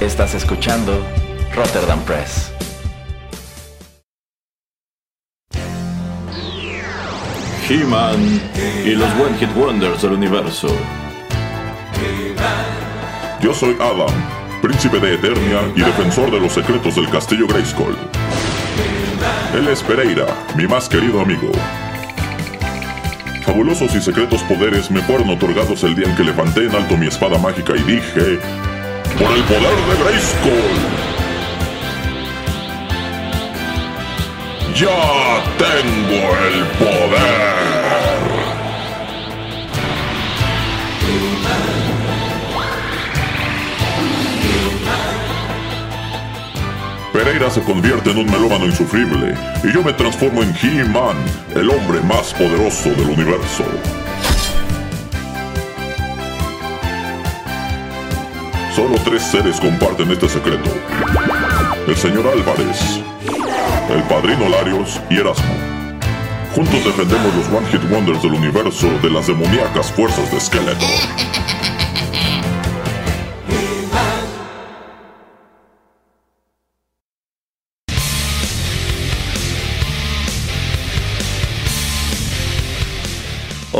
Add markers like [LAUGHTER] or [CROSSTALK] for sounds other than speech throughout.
Estás escuchando Rotterdam Press. He-Man y los One Hit Wonders del universo. Yo soy Adam, príncipe de Eternia y defensor de los secretos del castillo Grayskull. Él es Pereira, mi más querido amigo. Fabulosos y secretos poderes me fueron otorgados el día en que levanté en alto mi espada mágica y dije, ¡Por el poder de Grayskull! ¡Ya tengo el poder! Pereira se convierte en un melómano insufrible y yo me transformo en He-Man, el hombre más poderoso del universo. Solo tres seres comparten este secreto. El señor Álvarez, el padrino Larios y Erasmo. Juntos defendemos los One Hit Wonders del universo de las demoníacas fuerzas de Skeletor.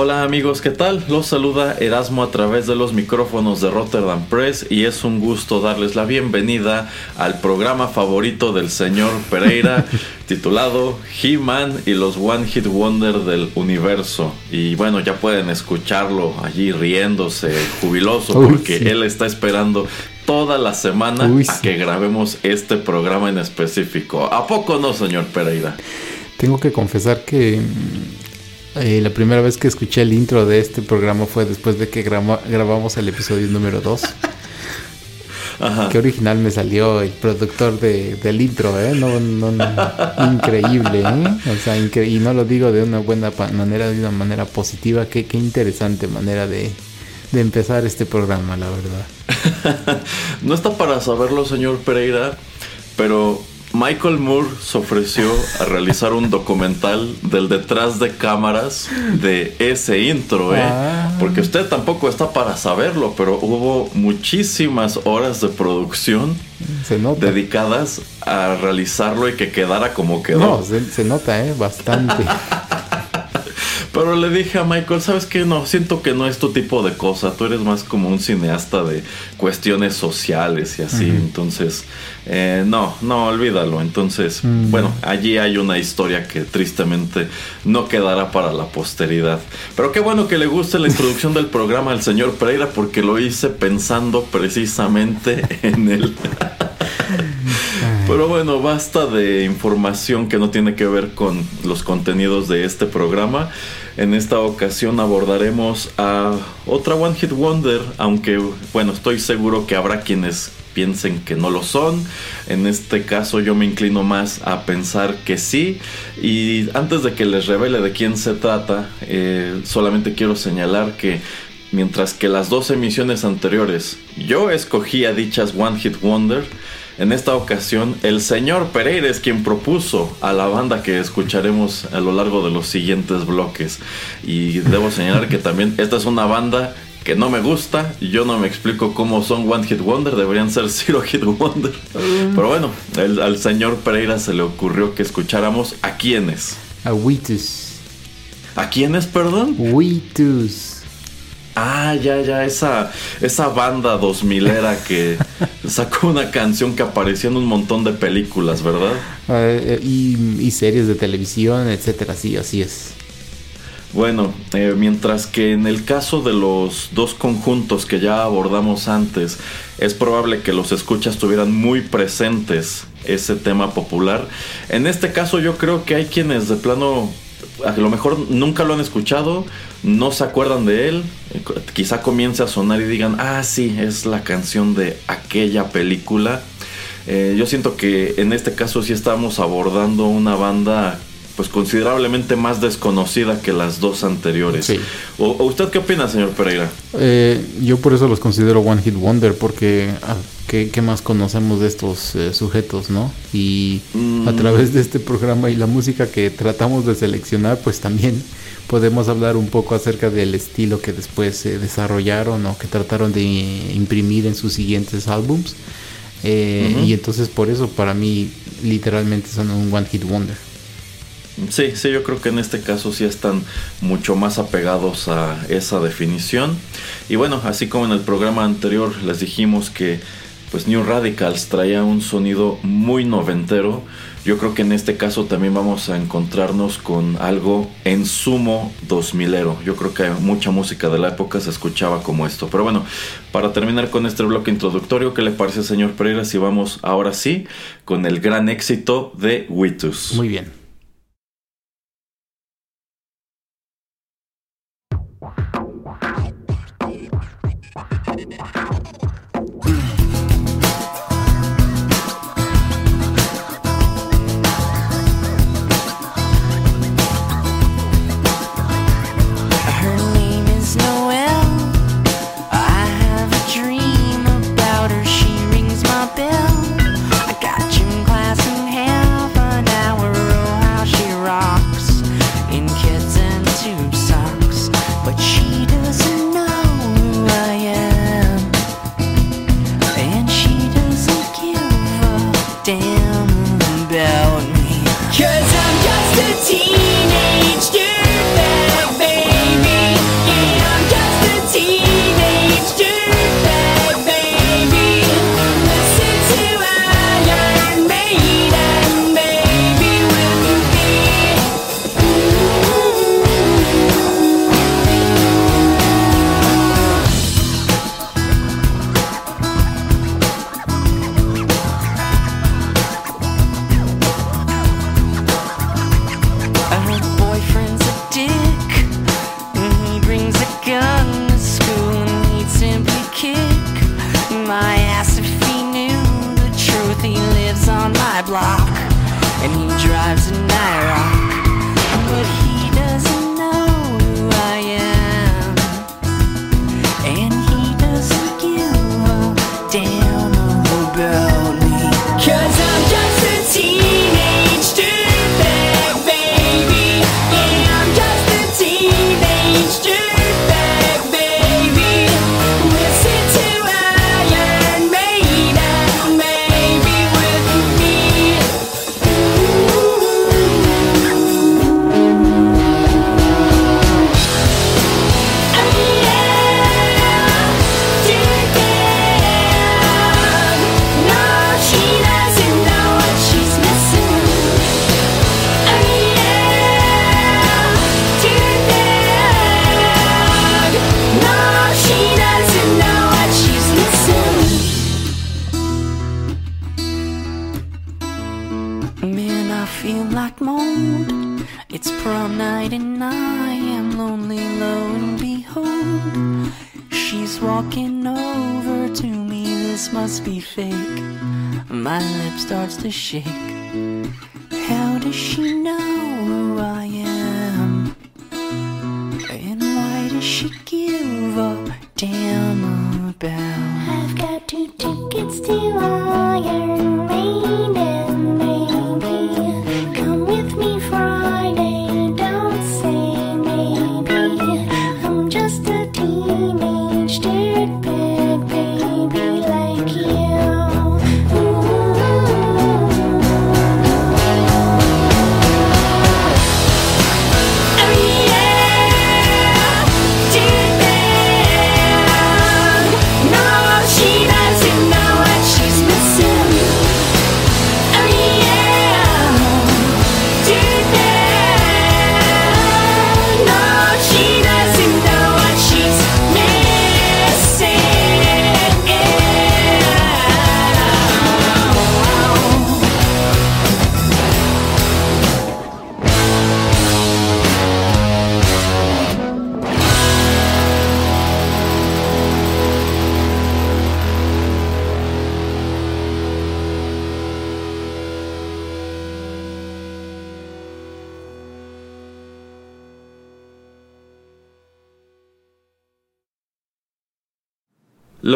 Hola amigos, ¿qué tal? Los saluda Erasmo a través de los micrófonos de Rotterdam Press y es un gusto darles la bienvenida al programa favorito del señor Pereira [LAUGHS] titulado He-Man y los One Hit Wonder del universo. Y bueno, ya pueden escucharlo allí riéndose, jubiloso, porque él está esperando toda la semana a que grabemos este programa en específico. ¿A poco no, señor Pereira? Tengo que confesar que eh, la primera vez que escuché el intro de este programa fue después de que grabamos el episodio número 2. Ajá. Qué original me salió el productor del intro, ¿eh? No, no, increíble, ¿eh? O sea, y no lo digo de una buena manera, de una manera positiva. Qué, qué interesante manera de, de empezar este programa, la verdad. [LAUGHS] no está para saberlo, señor Pereira, pero Michael Moore se ofreció a realizar un documental del detrás de cámaras de ese intro, ¿eh? Ah. Porque usted tampoco está para saberlo, pero hubo muchísimas horas de producción dedicadas a realizarlo y que quedara como quedó. No, se, se nota, ¿eh? Bastante. [LAUGHS] Pero le dije a Michael, ¿sabes qué? No, siento que no es tu tipo de cosa. Tú eres más como un cineasta de cuestiones sociales y así. Entonces, eh, no, no, olvídalo. Entonces, bueno, allí hay una historia que tristemente no quedará para la posteridad. Pero qué bueno que le guste la introducción del programa al señor Pereira porque lo hice pensando precisamente en él. [LAUGHS] Pero bueno, basta de información que no tiene que ver con los contenidos de este programa. En esta ocasión abordaremos a otra One Hit Wonder, aunque bueno, estoy seguro que habrá quienes piensen que no lo son. En este caso yo me inclino más a pensar que sí. Y antes de que les revele de quién se trata, eh, solamente quiero señalar que mientras que las dos emisiones anteriores yo escogí a dichas One Hit Wonder, en esta ocasión, el señor Pereira es quien propuso a la banda que escucharemos a lo largo de los siguientes bloques. Y debo señalar que también esta es una banda que no me gusta. Yo no me explico cómo son One Hit Wonder, deberían ser [LAUGHS] Zero Hit Wonder. Pero bueno, al señor Pereira se le ocurrió que escucháramos a quiénes. A Witus. ¿A quiénes, perdón? Witus. Ah, ya, ya, esa, esa banda dos milera que [LAUGHS] sacó una canción que apareció en un montón de películas, ¿verdad? Eh, y, series de televisión, etcétera, sí, así es. Bueno, eh, mientras que en el caso de los dos conjuntos que ya abordamos antes, es probable que los escuchas tuvieran muy presentes ese tema popular. En este caso yo creo que hay quienes de plano a lo mejor nunca lo han escuchado, no se acuerdan de él, quizá comience a sonar y digan, ah, sí, es la canción de aquella película. Eh, yo siento que en este caso sí estamos abordando una banda pues considerablemente más desconocida que las dos anteriores. ¿O, usted qué opina, señor Pereira? Eh, yo por eso los considero One Hit Wonder, porque ah, ¿qué, más conocemos de estos eh, sujetos, no? Y a mm. través de este programa y la música que tratamos de seleccionar, pues también podemos hablar un poco acerca del estilo que después se desarrollaron o que trataron de imprimir en sus siguientes álbums. Eh, y entonces por eso para mí literalmente son un One Hit Wonder. Sí, sí, yo creo que en este caso sí están mucho más apegados a esa definición. Y bueno, así como en el programa anterior les dijimos que pues New Radicals traía un sonido muy noventero, yo creo que en este caso también vamos a encontrarnos con algo en sumo 2000ero. Yo creo que mucha música de la época se escuchaba como esto. Pero bueno, para terminar con este bloque introductorio, ¿qué le parece, señor Pereira, si vamos ahora sí con el gran éxito de Witus? Muy bien.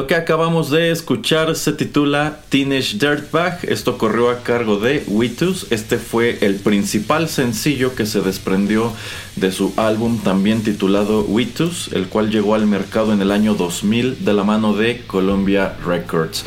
Que acabamos de escuchar se titula Teenage Dirtbag. Esto corrió a cargo de Witus. Este fue el principal sencillo que se desprendió de su álbum también titulado Witus, el cual llegó al mercado en el año 2000 de la mano de Columbia Records.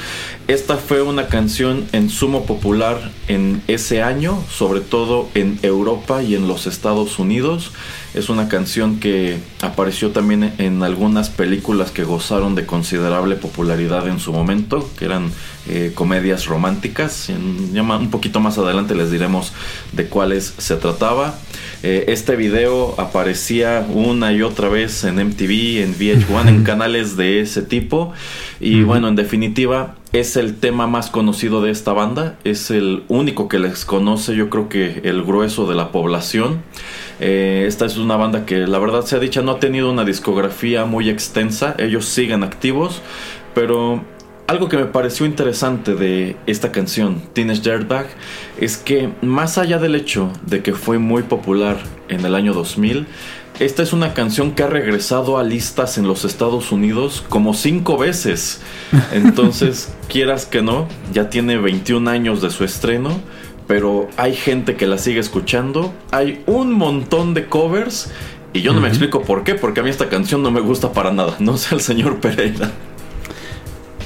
Esta fue una canción en sumo popular en ese año, sobre todo en Europa y en los Estados Unidos. Es una canción que apareció también en algunas películas que gozaron de considerable popularidad en su momento, que eran eh, comedias románticas. un poquito más adelante les diremos de cuáles se trataba. Eh, este video aparecía una y otra vez en MTV, en VH1, en canales de ese tipo. Y bueno, en definitiva, es el tema más conocido de esta banda. Es el único que les conoce, yo creo que el grueso de la población. Eh, esta es una banda que, la verdad sea dicha, no ha tenido una discografía muy extensa. Ellos siguen activos, pero algo que me pareció interesante de esta canción, Teenage Dirtbag, es que más allá del hecho de que fue muy popular en el año 2000, esta es una canción que ha regresado a listas en los Estados Unidos como cinco veces. [LAUGHS] Entonces, quieras que no, ya tiene 21 años de su estreno, pero hay gente que la sigue escuchando, hay un montón de covers y yo no me explico por qué, porque a mí esta canción no me gusta para nada, no sé el señor Pereira.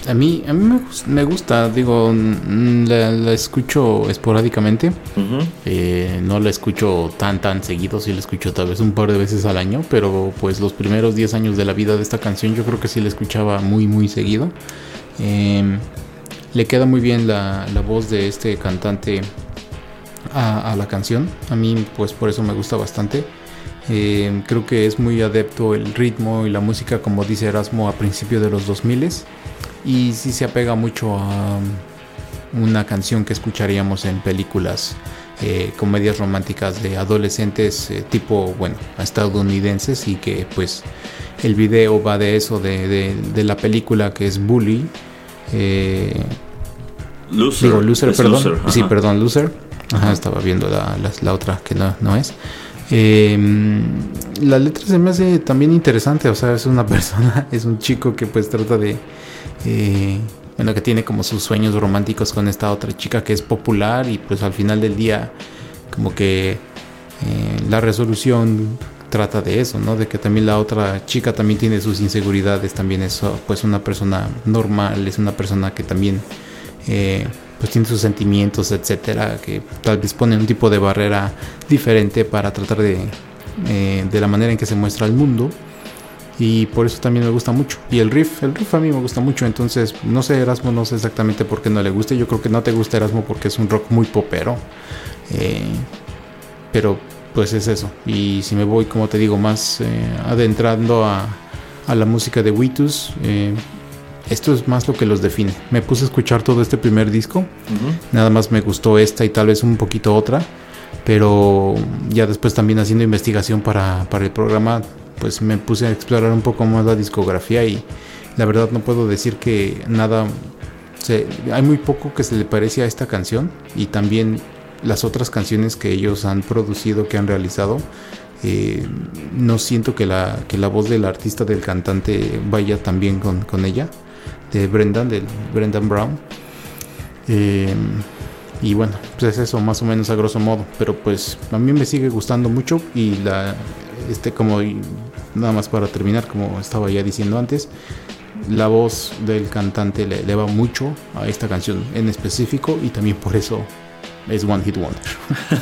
A mí, a mí me, gusta, digo, la, escucho esporádicamente. Eh, no la escucho tan, tan seguido, sí la escucho tal vez un par de veces al año, pero pues los primeros 10 años de la vida de esta canción yo creo que sí la escuchaba muy, muy seguido. Em, le queda muy bien la, voz de este cantante a, la canción. A mí pues por eso me gusta bastante. Em, creo que es muy adepto el ritmo y la música, como dice Erasmo, a principios de los 2000 y sí se apega mucho a una canción que escucharíamos en películas, eh, comedias románticas de adolescentes eh, tipo, bueno, estadounidenses y que pues el video va de eso, de, la película que es Bully. Eh, loser. Digo, Loser, perdón. sí, perdón, Loser. Ajá, estaba viendo la, la, otra que no, no es. Em, la letra se me hace también interesante, o sea, es una [LAUGHS] persona, es un chico que pues trata de eh, bueno, que tiene como sus sueños románticos con esta otra chica que es popular y pues al final del día como que eh, la resolución trata de eso, ¿no? De que también la otra chica también tiene sus inseguridades, también es pues una persona normal, es una persona que también eh, pues tiene sus sentimientos, etcétera, que tal vez pone un tipo de barrera diferente para tratar de, de la manera en que se muestra el mundo y por eso también me gusta mucho. Y el riff, el riff a mí me gusta mucho, entonces no sé Erasmo, no sé exactamente por qué no le guste, yo creo que no te gusta Erasmo porque es un rock muy popero, eh, pero pues es eso. Y si me voy, como te digo, más eh, adentrando a, a, la música de Witus, eh, esto es más lo que los define. Me puse a escuchar todo este primer disco, nada más me gustó esta y tal vez un poquito otra. Pero ya después también haciendo investigación para, para el programa pues me puse a explorar un poco más la discografía y la verdad no puedo decir que nada, hay muy poco que se le parece a esta canción y también las otras canciones que ellos han producido, que han realizado, eh, no siento que la, que la voz del artista, del cantante vaya tan bien con, con ella, de Brendan, del Brendan Brown. Eh, y bueno, pues es eso más o menos a grosso modo, pero pues a mí me sigue gustando mucho y la este como nada más para terminar como estaba ya diciendo antes la voz del cantante le, le va mucho a esta canción en específico y también por eso es One Hit Wonder.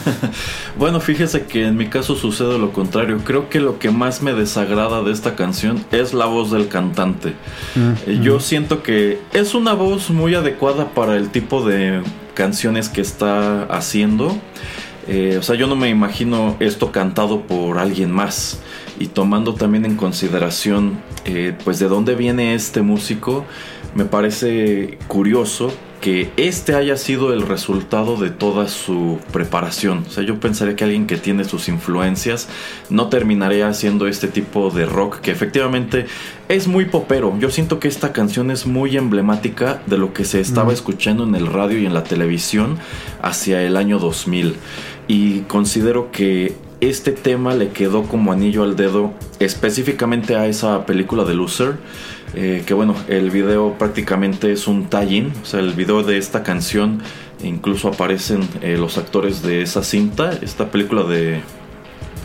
[LAUGHS] bueno, fíjese que en mi caso sucede lo contrario. Creo que lo que más me desagrada de esta canción es la voz del cantante. Mm, eh, yo mm. siento que es una voz muy adecuada para el tipo de canciones que está haciendo. Eh, o sea, yo no me imagino esto cantado por alguien más. Y tomando también en consideración, eh, pues de dónde viene este músico, me parece curioso que este haya sido el resultado de toda su preparación. O sea, yo pensaría que alguien que tiene sus influencias no terminaría haciendo este tipo de rock que efectivamente es muy popero. Yo siento que esta canción es muy emblemática de lo que se estaba escuchando en el radio y en la televisión hacia el año 2000. Y considero que este tema le quedó como anillo al dedo específicamente a esa película de Loser Eh, que bueno, el video prácticamente es un tie-in, o sea, el video de esta canción incluso aparecen eh, los actores de esa cinta, esta película de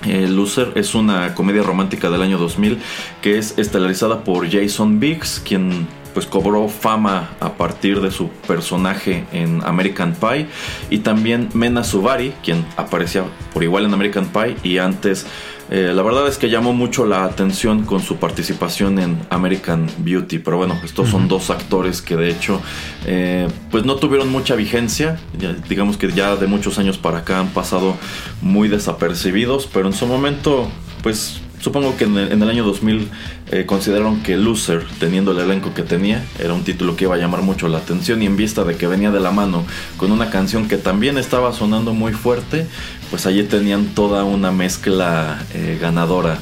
eh, Loser es una comedia romántica del año 2000 que es estelarizada por Jason Biggs, quien pues cobró fama a partir de su personaje en American Pie. Y también Mena Subari, quien aparecía por igual en American Pie y antes. Eh, la verdad es que llamó mucho la atención con su participación en American Beauty, pero bueno, estos son dos actores que de hecho eh, pues no tuvieron mucha vigencia, digamos que ya de muchos años para acá han pasado muy desapercibidos, pero en su momento pues Supongo que en el, año 2000 eh, consideraron que Loser, teniendo el elenco que tenía, era un título que iba a llamar mucho la atención y en vista de que venía de la mano con una canción que también estaba sonando muy fuerte, pues allí tenían toda una mezcla eh, ganadora.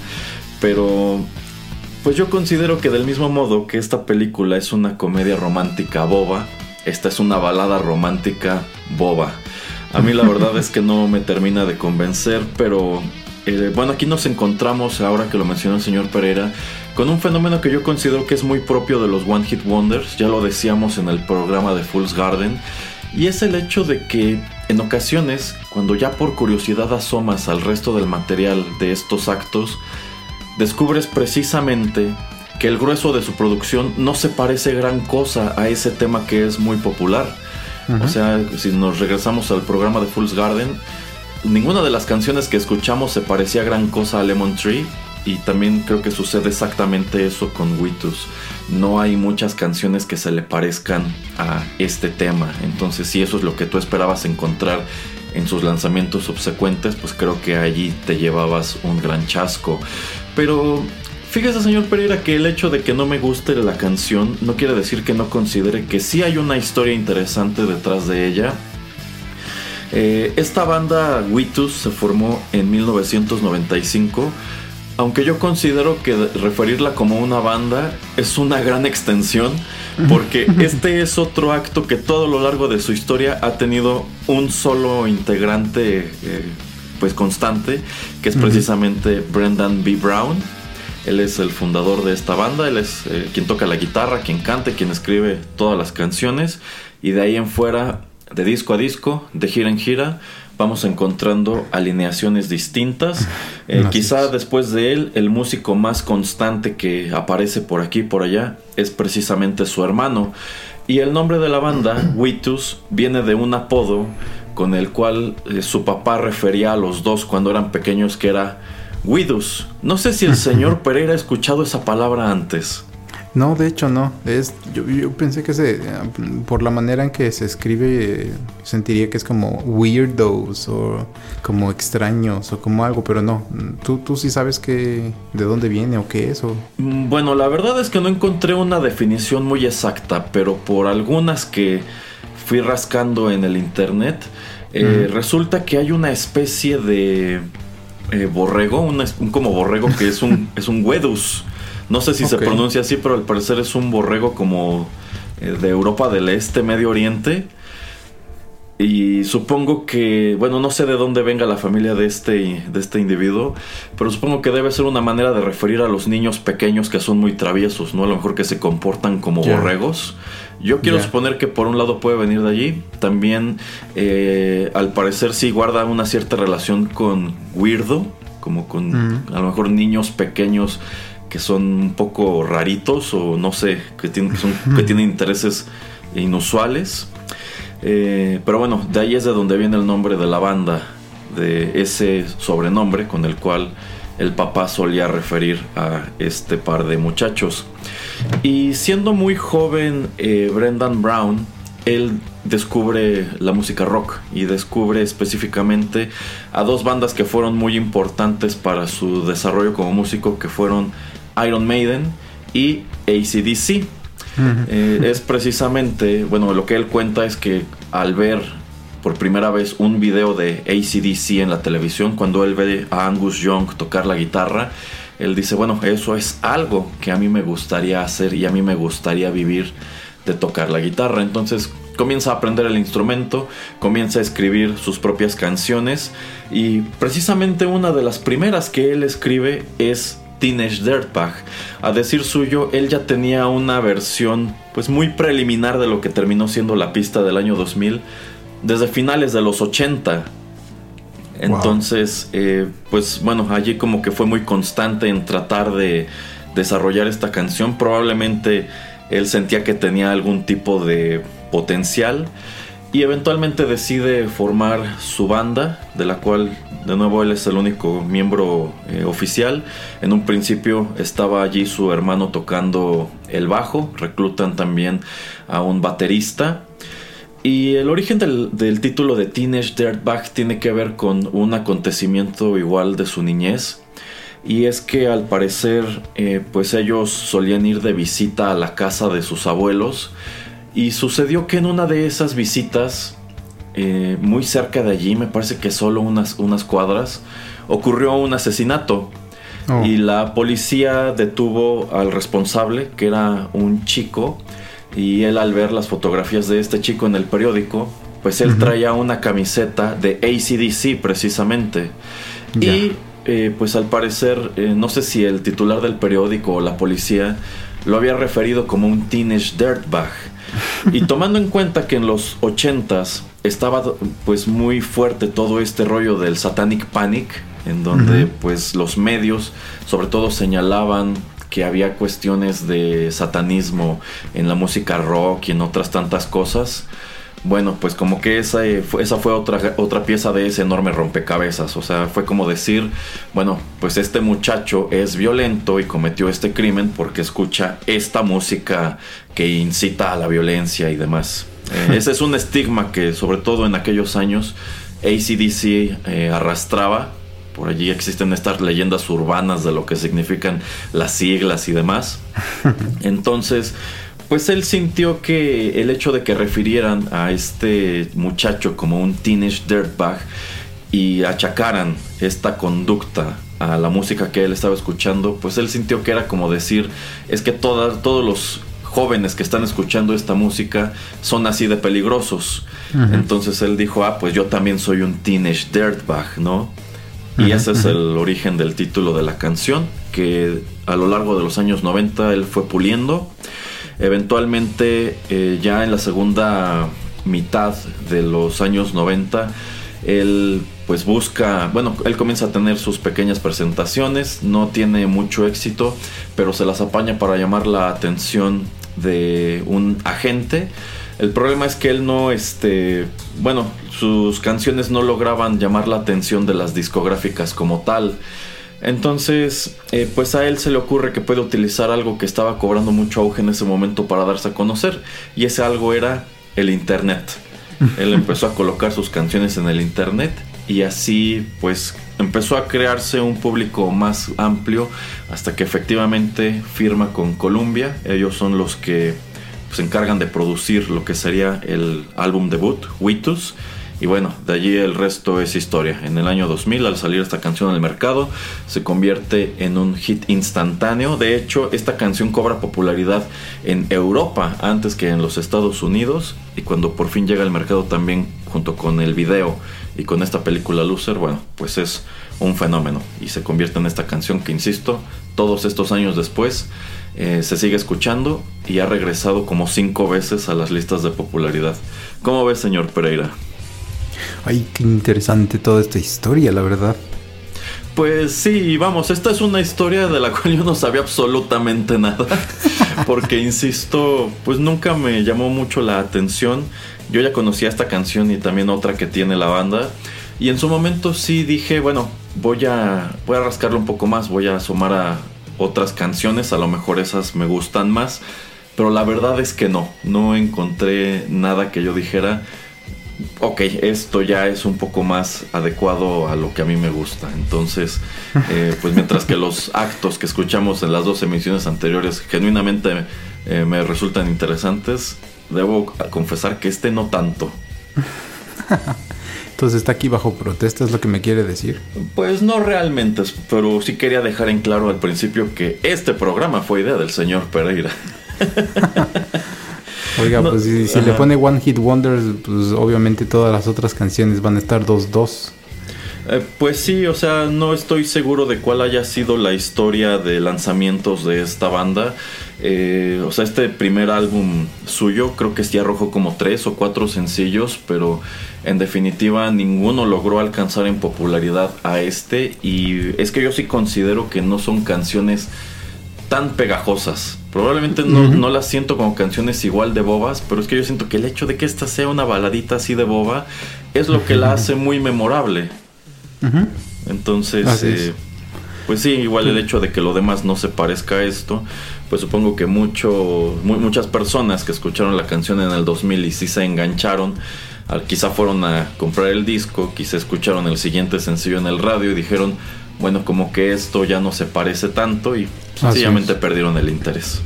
Pero pues yo considero que del mismo modo que esta película es una comedia romántica boba, esta es una balada romántica boba. A mí la verdad es que no me termina de convencer, pero eh, bueno, aquí nos encontramos, ahora que lo mencionó el señor Pereira, con un fenómeno que yo considero que es muy propio de los One Hit Wonders, ya lo decíamos en el programa de Fool's Garden, y es el hecho de que en ocasiones, cuando ya por curiosidad asomas al resto del material de estos actos, descubres precisamente que el grueso de su producción no se parece gran cosa a ese tema que es muy popular. O sea, si nos regresamos al programa de Fool's Garden, ninguna de las canciones que escuchamos se parecía gran cosa a Lemon Tree. Y también creo que sucede exactamente eso con Witus. No hay muchas canciones que se le parezcan a este tema. Entonces, si eso es lo que tú esperabas encontrar en sus lanzamientos subsecuentes, pues creo que allí te llevabas un gran chasco. Pero fíjese, señor Pereira, que el hecho de que no me guste la canción no quiere decir que no considere que sí hay una historia interesante detrás de ella eh, esta banda Witus se formó en 1995, aunque yo considero que referirla como una banda es una gran extensión, porque [LAUGHS] este es otro acto que todo lo largo de su historia ha tenido un solo integrante eh, pues constante, que es precisamente Brendan B. Brown. Él es el fundador de esta banda, él es eh, quien toca la guitarra, quien canta, quien escribe todas las canciones. Y de ahí en fuera de disco a disco, de gira en gira, vamos encontrando alineaciones distintas. [LAUGHS] Eh, quizá después de él, el músico más constante que aparece por aquí y por allá es precisamente su hermano. Y el nombre de la banda, [CLEARS THROAT] Witus, viene de un apodo con el cual eh, su papá refería a los dos cuando eran pequeños, que era Widus. No sé si el [LAUGHS] señor Pereira ha escuchado esa palabra antes. No, de hecho no. Es, yo, yo, pensé que se, por la manera en que se escribe, sentiría que es como weirdos o como extraños o como algo, pero no. ¿Tú, tú sí sabes que, de dónde viene o qué es? O? Mm, bueno, la verdad es que no encontré una definición muy exacta, pero por algunas que fui rascando en el internet, eh, resulta que hay una especie de eh, borrego, un, como borrego que es un, [LAUGHS] es un wedus. No sé si se pronuncia así, pero al parecer es un borrego como eh, de Europa del Este, Medio Oriente. Y supongo que, bueno, no sé de dónde venga la familia de este, de este individuo, pero supongo que debe ser una manera de referir a los niños pequeños que son muy traviesos, ¿no? A lo mejor que se comportan como borregos. Yo quiero suponer que por un lado puede venir de allí. También, eh, al parecer, sí guarda una cierta relación con Weirdo, como con a lo mejor niños pequeños que son un poco raritos o no sé, que tienen, que, [LAUGHS] tienen intereses inusuales. Eh, pero bueno, de ahí es de donde viene el nombre de la banda, de ese sobrenombre con el cual el papá solía referir a este par de muchachos. Y siendo muy joven, eh, Brendan Brown, él descubre la música rock y descubre específicamente a dos bandas que fueron muy importantes para su desarrollo como músico, que fueron Iron Maiden y ACDC. Eh, es precisamente, bueno, lo que él cuenta es que al ver por primera vez un video de ACDC en la televisión, cuando él ve a Angus Young tocar la guitarra, él dice, bueno, eso es algo que a mí me gustaría hacer y a mí me gustaría vivir de tocar la guitarra. Entonces comienza a aprender el instrumento, comienza a escribir sus propias canciones y precisamente una de las primeras que él escribe es Teenage Dirtbag. A decir suyo, él ya tenía una versión pues muy preliminar de lo que terminó siendo la pista del año 2000 desde finales de los 80. Entonces, eh, pues bueno, allí como que fue muy constante en tratar de desarrollar esta canción. Probablemente él sentía que tenía algún tipo de potencial y eventualmente decide formar su banda, de la cual de nuevo él es el único miembro eh, oficial. En un principio estaba allí su hermano tocando el bajo, reclutan también a un baterista. Y el origen del, título de Teenage Dirtbag tiene que ver con un acontecimiento igual de su niñez. Y es que al parecer eh, pues ellos solían ir de visita a la casa de sus abuelos y sucedió que en una de esas visitas, eh, muy cerca de allí, me parece que solo unas, unas cuadras, ocurrió un asesinato. Oh. Y la policía detuvo al responsable, que era un chico, y él al ver las fotografías de este chico en el periódico, pues él traía una camiseta de ACDC precisamente. Y eh, pues al parecer, eh, no sé si el titular del periódico o la policía lo había referido como un teenage dirtbag. Y tomando en cuenta que en los 80s estaba pues muy fuerte todo este rollo del Satanic Panic, en donde pues los medios sobre todo señalaban que había cuestiones de satanismo en la música rock y en otras tantas cosas. Bueno, pues como que esa, eh, esa fue otra, otra pieza de ese enorme rompecabezas. O sea, fue como decir, bueno, pues este muchacho es violento y cometió este crimen porque escucha esta música que incita a la violencia y demás. Eh, [LAUGHS] ese es un estigma que sobre todo en aquellos años ACDC eh, arrastraba. Por allí existen estas leyendas urbanas de lo que significan las siglas y demás. [LAUGHS] Entonces, pues él sintió que el hecho de que refirieran a este muchacho como un teenage dirtbag y achacaran esta conducta a la música que él estaba escuchando, pues él sintió que era como decir, es que todos los jóvenes que están escuchando esta música son así de peligrosos. Entonces él dijo, ah, pues yo también soy un teenage dirtbag, ¿no? Y ese es el origen del título de la canción, que a lo largo de los años 90 él fue puliendo. Eventualmente, eh, ya en la segunda mitad de los años 90, él pues busca, bueno, él comienza a tener sus pequeñas presentaciones, no tiene mucho éxito, pero se las apaña para llamar la atención de un agente. El problema es que él no, este, bueno, sus canciones no lograban llamar la atención de las discográficas como tal. Entonces, eh, pues a él se le ocurre que puede utilizar algo que estaba cobrando mucho auge en ese momento para darse a conocer. Y ese algo era el Internet. [LAUGHS] Él empezó a colocar sus canciones en el Internet y así pues empezó a crearse un público más amplio hasta que efectivamente firma con Columbia. Ellos son los que se encargan de producir lo que sería el álbum debut, Witus y bueno, de allí el resto es historia. En el año 2000, al salir esta canción al mercado, se convierte en un hit instantáneo. De hecho, esta canción cobra popularidad en Europa antes que en los Estados Unidos. Y cuando por fin llega al mercado también junto con el video y con esta película Loser, bueno, pues es un fenómeno. Y se convierte en esta canción que, insisto, todos estos años después eh, se sigue escuchando y ha regresado como cinco veces a las listas de popularidad. ¿Cómo ves, señor Pereira? Ay, qué interesante toda esta historia, la verdad. Pues sí, vamos, esta es una historia de la [LAUGHS] cual yo no sabía absolutamente nada. [LAUGHS] Porque, insisto, pues nunca me llamó mucho la atención. Yo ya conocía esta canción y también otra que tiene la banda. Y en su momento sí dije, bueno, voy a, voy a rascarlo un poco más, voy a asomar a otras canciones, a lo mejor esas me gustan más. Pero la verdad es que no, no encontré nada que yo dijera ok, esto ya es un poco más adecuado a lo que a mí me gusta. Entonces, eh, pues mientras que los actos que escuchamos en las dos emisiones anteriores genuinamente eh, me resultan interesantes, debo confesar que este no tanto. [LAUGHS] Entonces está aquí bajo protesta, es lo que me quiere decir. Pues no realmente, pero sí quería dejar en claro al principio que este programa fue idea del señor Pereira. [LAUGHS] Oiga, pues si, le pone One Hit Wonders, pues obviamente todas las otras canciones van a estar 2-2. Eh, pues sí, o sea, no estoy seguro de cuál haya sido la historia de lanzamientos de esta banda. Eh, o sea, este primer álbum suyo creo que sí arrojó como tres o cuatro sencillos, pero en definitiva ninguno logró alcanzar en popularidad a este. Y es que yo sí considero que no son canciones tan pegajosas. Probablemente no, no, las siento como canciones igual de bobas, pero es que yo siento que el hecho de que esta sea una baladita así de boba es lo que la hace muy memorable. Entonces, eh, pues sí, igual el hecho de que lo demás no se parezca a esto, pues supongo que mucho, muchas personas que escucharon la canción en el 2000 y sí se engancharon, quizá fueron a comprar el disco, quizá escucharon el siguiente sencillo en el radio y dijeron, bueno, como que esto ya no se parece tanto y sencillamente perdieron el interés.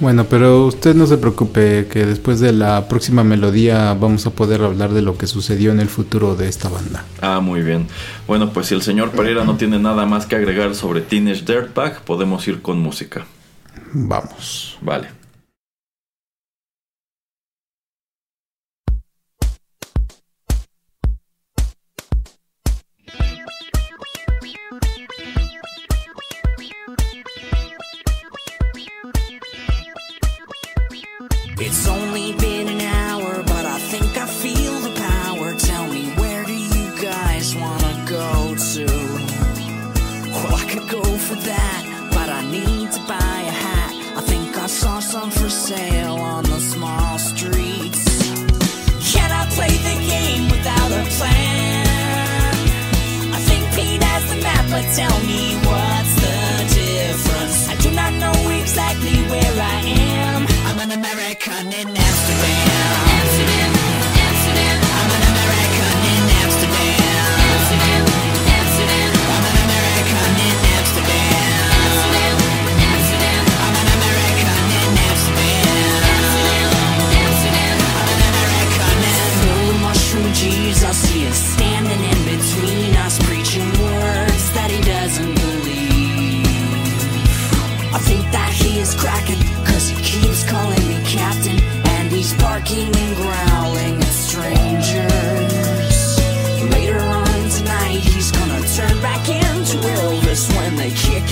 Bueno, pero usted no se preocupe que después de la próxima melodía vamos a poder hablar de lo que sucedió en el futuro de esta banda. Ah, muy bien. Bueno, pues si el señor Pereira no tiene nada más que agregar sobre Teenage Dirtbag, podemos ir con música. Vamos. Vale. sail on the small streets. Can I play the game without a plan? I think Pete has the map, but tell me what's the difference? I do not know exactly where I am. I'm an American in Amsterdam. and growling at strangers. Later on tonight, he's gonna turn back into Elvis when kick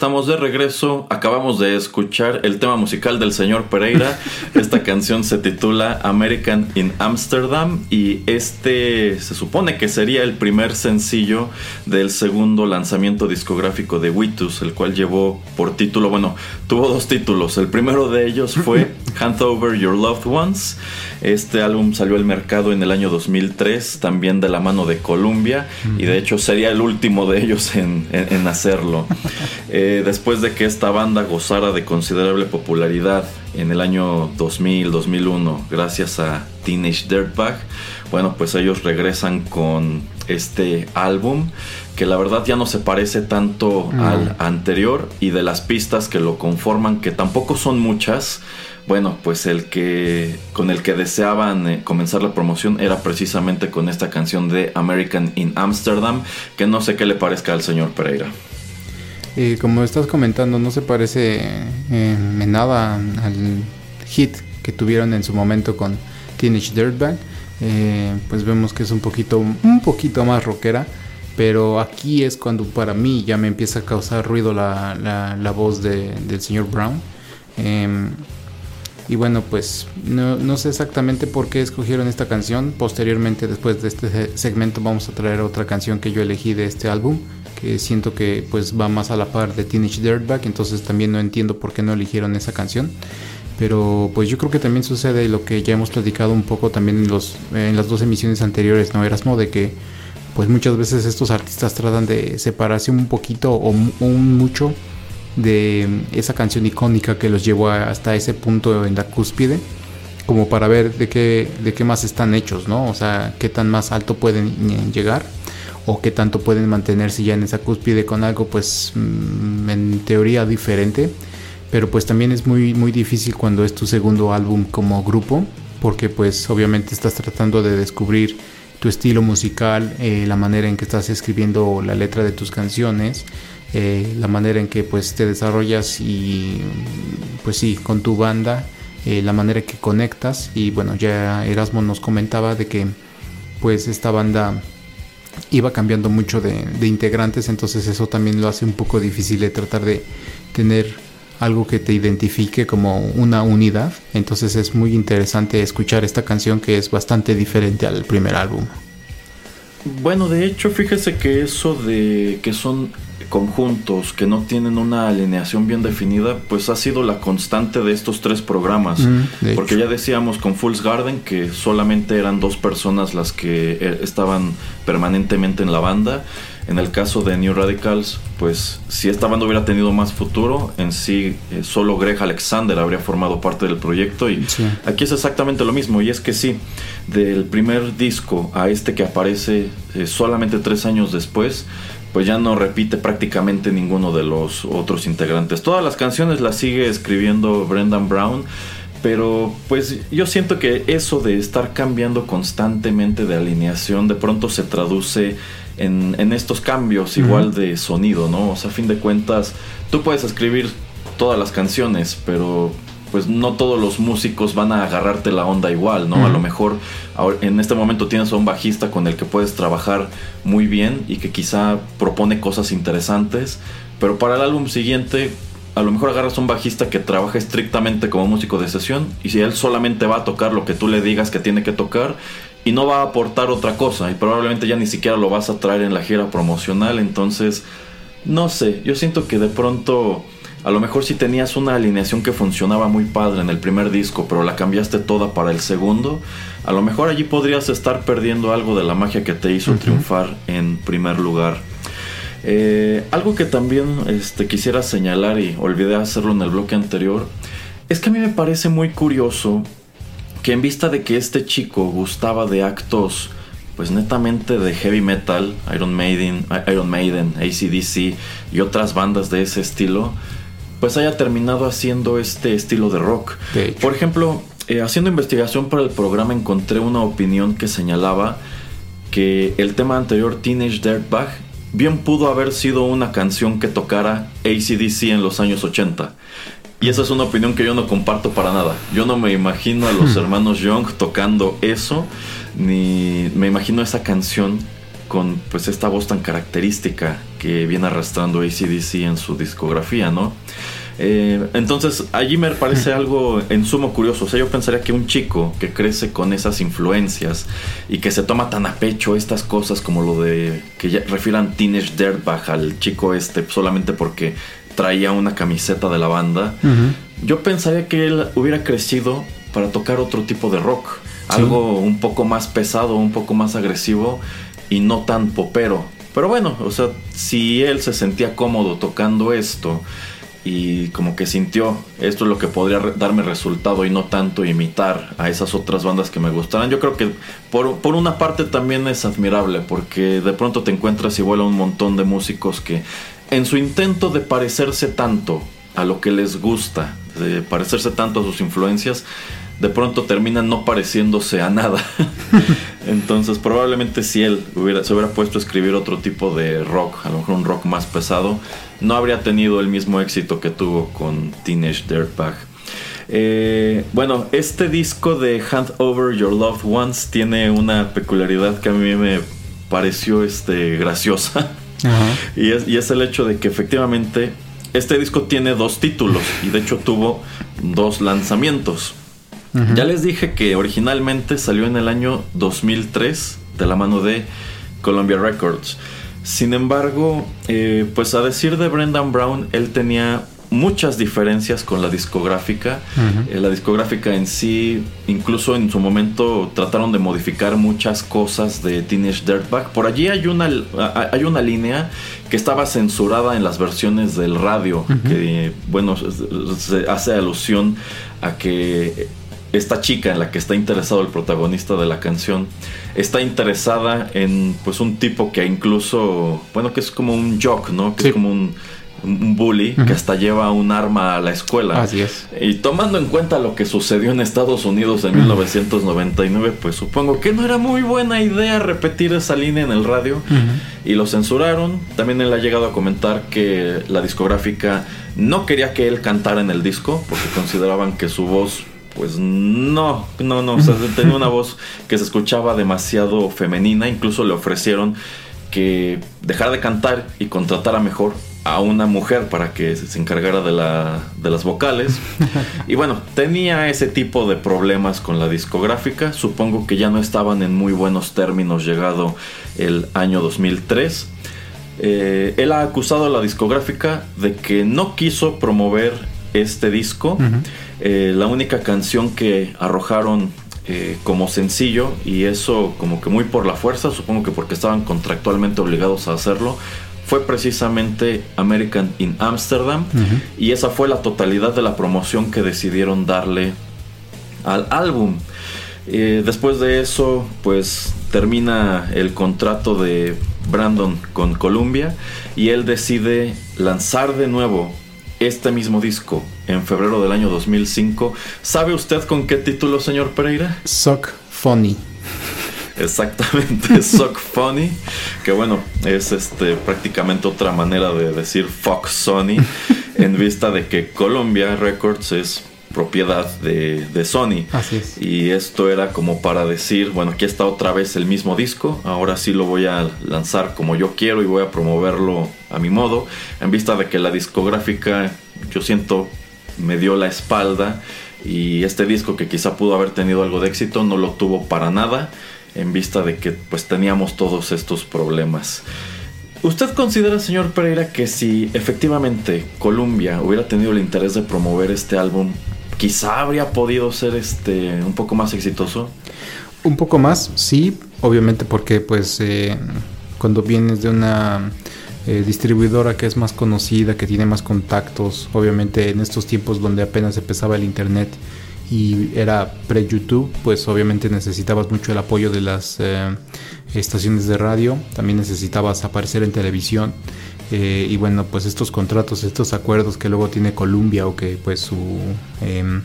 Estamos de regreso, acabamos de escuchar el tema musical del señor Pereira. [LAUGHS] Esta canción se titula American in Amsterdam y este se supone que sería el primer sencillo del segundo lanzamiento discográfico de Witus, el cual llevó por título, bueno, tuvo dos títulos. El primero de ellos fue Hand Over Your Loved Ones. Este álbum salió al mercado en el año 2003, también de la mano de Columbia y de hecho sería el último de ellos en, hacerlo. Eh, después de que esta banda gozara de considerable popularidad en el año 2000-2001 gracias a Teenage Dirtbag, bueno pues ellos regresan con este álbum que la verdad ya no se parece tanto al anterior y de las pistas que lo conforman que tampoco son muchas bueno, pues el que con el que deseaban eh, comenzar la promoción era precisamente con esta canción de American in Amsterdam, que no sé qué le parezca al señor Pereira. Como estás comentando, no se parece eh, en nada al hit que tuvieron en su momento con Teenage Dirtbag. Eh, pues vemos que es un poquito, un poquito más rockera. Pero aquí es cuando para mí ya me empieza a causar ruido la, la, voz de, del señor Brown. Em, y bueno, pues no, no, sé exactamente por qué escogieron esta canción. Posteriormente, después de este segmento, vamos a traer otra canción que yo elegí de este álbum que siento que pues va más a la par de Teenage Dirtbag, entonces también no entiendo por qué no eligieron esa canción. Pero pues yo creo que también sucede lo que ya hemos platicado un poco también en, los, en las dos emisiones anteriores, ¿no? Erasmo, de que pues muchas veces estos artistas tratan de separarse un poquito o un mucho de esa canción icónica que los llevó hasta ese punto en la cúspide como para ver de qué, de qué más están hechos, ¿no? O sea, qué tan más alto pueden llegar o qué tanto pueden mantenerse ya en esa cúspide con algo pues mm, en teoría diferente. Pero pues también es muy muy difícil cuando es tu segundo álbum como grupo porque pues obviamente estás tratando de descubrir tu estilo musical eh, la manera en que estás escribiendo la letra de tus canciones eh, la manera en que pues te desarrollas y pues sí con tu banda eh, la manera que conectas. Y bueno ya Erasmo nos comentaba de que pues esta banda iba cambiando mucho de, integrantes, entonces eso también lo hace un poco difícil de tratar de tener algo que te identifique como una unidad. Entonces es muy interesante escuchar esta canción que es bastante diferente al primer álbum. Bueno, de hecho, fíjese que eso de que son conjuntos que no tienen una alineación bien definida, pues ha sido la constante de estos tres programas. Mm, porque ya decíamos con Fool's Garden que solamente eran dos personas las que eh, estaban permanentemente en la banda. En el caso de New Radicals, pues si esta banda hubiera tenido más futuro, en sí eh, solo Greg Alexander habría formado parte del proyecto y aquí es exactamente lo mismo. Y es que sí, del primer disco a este que aparece eh, solamente tres años después, pues ya no repite prácticamente ninguno de los otros integrantes. Todas las canciones las sigue escribiendo Brendan Brown, pero pues yo siento que eso de estar cambiando constantemente de alineación de pronto se traduce en, estos cambios igual de sonido, ¿no? O sea, a fin de cuentas, tú puedes escribir todas las canciones, pero pues no todos los músicos van a agarrarte la onda igual, ¿no? A lo mejor en este momento tienes a un bajista con el que puedes trabajar muy bien y que quizá propone cosas interesantes, pero para el álbum siguiente a lo mejor agarras un bajista que trabaja estrictamente como músico de sesión y si él solamente va a tocar lo que tú le digas que tiene que tocar y no va a aportar otra cosa y probablemente ya ni siquiera lo vas a traer en la gira promocional, entonces no sé, yo siento que de pronto a lo mejor si tenías una alineación que funcionaba muy padre en el primer disco, pero la cambiaste toda para el segundo, a lo mejor allí podrías estar perdiendo algo de la magia que te hizo triunfar en primer lugar. Eh, algo que también este, quisiera señalar y olvidé hacerlo en el bloque anterior, es que a mí me parece muy curioso que en vista de que este chico gustaba de actos pues netamente de heavy metal, Iron Maiden, Iron Maiden, ACDC y otras bandas de ese estilo, pues haya terminado haciendo este estilo de rock. Por ejemplo, eh, haciendo investigación para el programa encontré una opinión que señalaba que el tema anterior, Teenage Dirtbag, bien pudo haber sido una canción que tocara ACDC en los años 80. Y esa es una opinión que yo no comparto para nada. Yo no me imagino a los hermanos Young tocando eso, ni me imagino esa canción con pues esta voz tan característica que viene arrastrando ACDC en su discografía, ¿no? Eh, entonces, allí me parece [LAUGHS] algo en sumo curioso. O sea, yo pensaría que un chico que crece con esas influencias y que se toma tan a pecho estas cosas como lo de que ya refieran Teenage Dirtbag al chico este solamente porque traía una camiseta de la banda, yo pensaría que él hubiera crecido para tocar otro tipo de rock. Algo un poco más pesado, un poco más agresivo y no tan popero. Pero bueno, o sea, si él se sentía cómodo tocando esto y como que sintió esto es lo que podría darme resultado y no tanto imitar a esas otras bandas que me gustaran. Yo creo que por, por, una parte también es admirable porque de pronto te encuentras igual a un montón de músicos que en su intento de parecerse tanto a lo que les gusta, de parecerse tanto a sus influencias, de pronto terminan no pareciéndose a nada. [LAUGHS] Entonces probablemente si él hubiera, se hubiera puesto a escribir otro tipo de rock, a lo mejor un rock más pesado, no habría tenido el mismo éxito que tuvo con Teenage Dirtbag. Eh, bueno, este disco de Hand Over Your Loved Ones tiene una peculiaridad que a mí me pareció este, graciosa. Y, es, y es el hecho de que efectivamente este disco tiene dos títulos y de hecho tuvo dos lanzamientos. Ya les dije que originalmente salió en el año 2003 de la mano de Columbia Records. Sin embargo, eh, pues a decir de Brendan Brown, él tenía muchas diferencias con la discográfica. Eh, la discográfica en sí, incluso en su momento trataron de modificar muchas cosas de Teenage Dirtbag. Por allí hay una, hay una línea que estaba censurada en las versiones del radio, que bueno, se hace alusión a que esta chica en la que está interesado el protagonista de la canción está interesada en pues un tipo que incluso bueno que es como un jock no que es como un, bully que hasta lleva un arma a la escuela. Así es. Y tomando en cuenta lo que sucedió en Estados Unidos en 1999 pues supongo que no era muy buena idea repetir esa línea en el radio y lo censuraron. También él ha llegado a comentar que la discográfica no quería que él cantara en el disco porque consideraban que su voz pues no, no, no, o sea, [LAUGHS] tenía una voz que se escuchaba demasiado femenina, incluso le ofrecieron que dejara de cantar y contratara mejor a una mujer para que se encargara de, la, de las vocales. [LAUGHS] Y bueno, tenía ese tipo de problemas con la discográfica. Supongo que ya no estaban en muy buenos términos llegado el año 2003. Eh, él ha acusado a la discográfica de que no quiso promover este disco. Eh, la única canción que arrojaron eh, como sencillo, y eso como que muy por la fuerza, supongo que porque estaban contractualmente obligados a hacerlo, fue precisamente American in Amsterdam. Y esa fue la totalidad de la promoción que decidieron darle al álbum. Eh, después de eso, pues termina el contrato de Brandon con Columbia y él decide lanzar de nuevo este mismo disco en febrero del año 2005. ¿Sabe usted con qué título, señor Pereira? Sock Funny. Exactamente, [LAUGHS] Sock Funny, que bueno, es este prácticamente otra manera de decir Fox Sony [LAUGHS] en vista de que Columbia Records es propiedad de, de, Sony. Así es. Y esto era como para decir, bueno, aquí está otra vez el mismo disco, ahora sí lo voy a lanzar como yo quiero y voy a promoverlo a mi modo, en vista de que la discográfica, yo siento, me dio la espalda y este disco que quizá pudo haber tenido algo de éxito no lo tuvo para nada, en vista de que pues teníamos todos estos problemas. ¿Usted considera, señor Pereira, que si efectivamente Columbia hubiera tenido el interés de promover este álbum, quizá habría podido ser este un poco más exitoso. Un poco más, sí, obviamente porque pues eh, cuando vienes de una eh, distribuidora que es más conocida, que tiene más contactos, obviamente en estos tiempos donde apenas empezaba el internet y era pre-YouTube, pues obviamente necesitabas mucho el apoyo de las eh, estaciones de radio, también necesitabas aparecer en televisión eh, y bueno, pues estos contratos, estos acuerdos que luego tiene Columbia o que pues su em,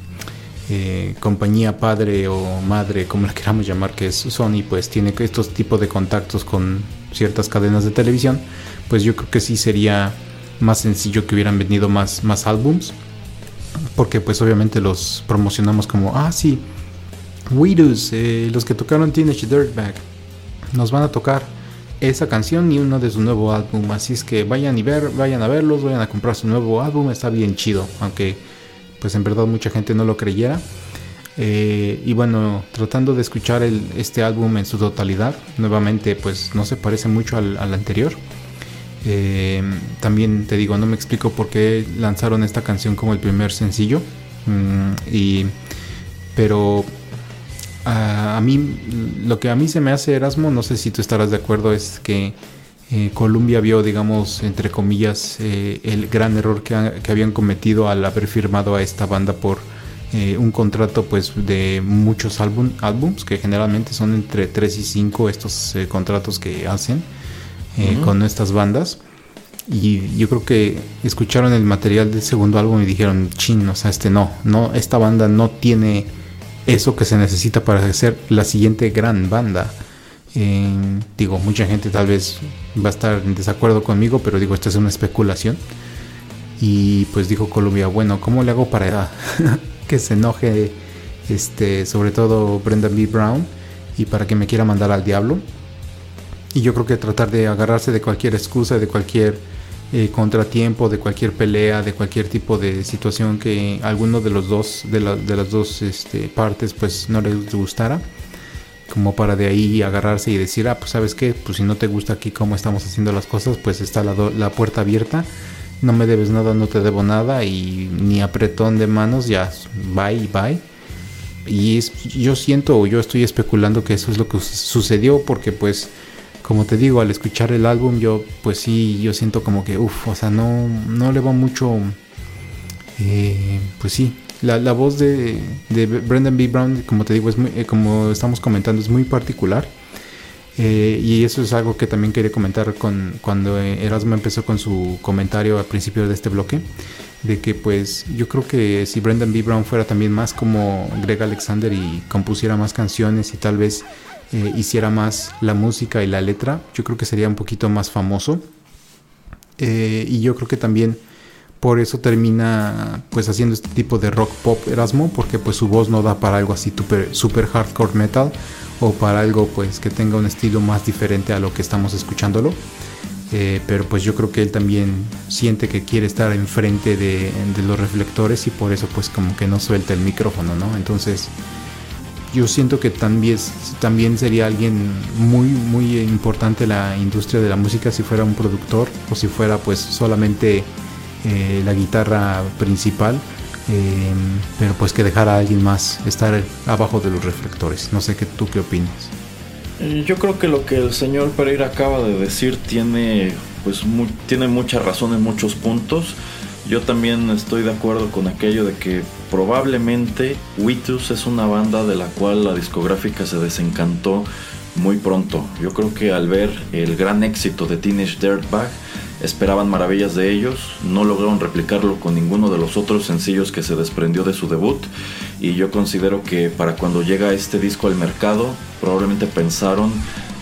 eh, compañía padre o madre, como la queramos llamar, que es Sony, pues tiene estos tipos de contactos con ciertas cadenas de televisión, pues yo creo que sí sería más sencillo que hubieran vendido más, más álbums, porque pues obviamente los promocionamos como, ah sí, Widows, eh, los que tocaron Teenage Dirtbag, nos van a tocar esa canción ni uno de su nuevo álbum. Así es que vayan y ver, vayan a verlos, vayan a comprar su nuevo álbum, está bien chido, aunque pues en verdad mucha gente no lo creyera. Eh, y bueno, tratando de escuchar este álbum en su totalidad, nuevamente pues no se parece mucho al, anterior. Eh, también te digo, no me explico por qué lanzaron esta canción como el primer sencillo. Mm, y, pero a, mí, lo que a mí se me hace Erasmo, no sé si tú estarás de acuerdo, es que eh, Columbia vio, digamos, entre comillas, el gran error que, habían cometido al haber firmado a esta banda por eh, un contrato pues de muchos álbum, álbums que generalmente son entre 3 y 5 estos eh, contratos que hacen eh, con estas bandas y yo creo que escucharon el material del segundo álbum y dijeron chin o sea este no no esta banda no tiene eso que se necesita para hacer la siguiente gran banda digo mucha gente tal vez va a estar en desacuerdo conmigo pero digo esta es una especulación y pues dijo Columbia bueno cómo le hago para [LAUGHS] que se enoje, este, sobre todo Brendan B. Brown, y para que me quiera mandar al diablo. Y yo creo que tratar de agarrarse de cualquier excusa, de cualquier eh, contratiempo, de cualquier pelea, de cualquier tipo de situación que alguno de los dos, de, de las dos este, partes, pues no les gustara como para de ahí agarrarse y decir, ah, pues sabes qué, pues si no te gusta aquí cómo estamos haciendo las cosas, pues está la, la puerta abierta no me debes nada, no te debo nada y ni apretón de manos, ya, bye, bye. Y yo siento o yo estoy especulando que eso es lo que sucedió porque pues, como te digo, al escuchar el álbum yo pues sí, yo siento como que, uff, o sea, no, no le va mucho, eh, pues sí, la, voz de, de, Brendan B. Brown, como te digo, es muy, eh, como estamos comentando, es muy particular eh, y eso es algo que también quería comentar con cuando Erasmo empezó con su comentario al principio de este bloque, de que pues yo creo que si Brendan B. Brown fuera también más como Greg Alexander y compusiera más canciones y tal vez eh, hiciera más la música y la letra, yo creo que sería un poquito más famoso. Eh, y yo creo que también por eso termina pues haciendo este tipo de rock pop Erasmo, porque pues su voz no da para algo así super, super hardcore metal o para algo pues que tenga un estilo más diferente a lo que estamos escuchándolo. Eh, pero pues yo creo que él también siente que quiere estar enfrente de, de, los reflectores y por eso pues como que no suelta el micrófono, ¿no? Entonces yo siento que también, también sería alguien muy muy importante en la industria de la música si fuera un productor o si fuera pues solamente eh, la guitarra principal Em, pero pues que dejar a alguien más estar abajo de los reflectores. No sé qué tú qué opinas. Eh, yo creo que lo que el señor Pereira acaba de decir tiene pues tiene mucha razón en muchos puntos. Yo también estoy de acuerdo con aquello de que probablemente Witus es una banda de la cual la discográfica se desencantó muy pronto. Yo creo que al ver el gran éxito de Teenage Dirtbag esperaban maravillas de ellos, no lograron replicarlo con ninguno de los otros sencillos que se desprendió de su debut y yo considero que para cuando llega este disco al mercado probablemente pensaron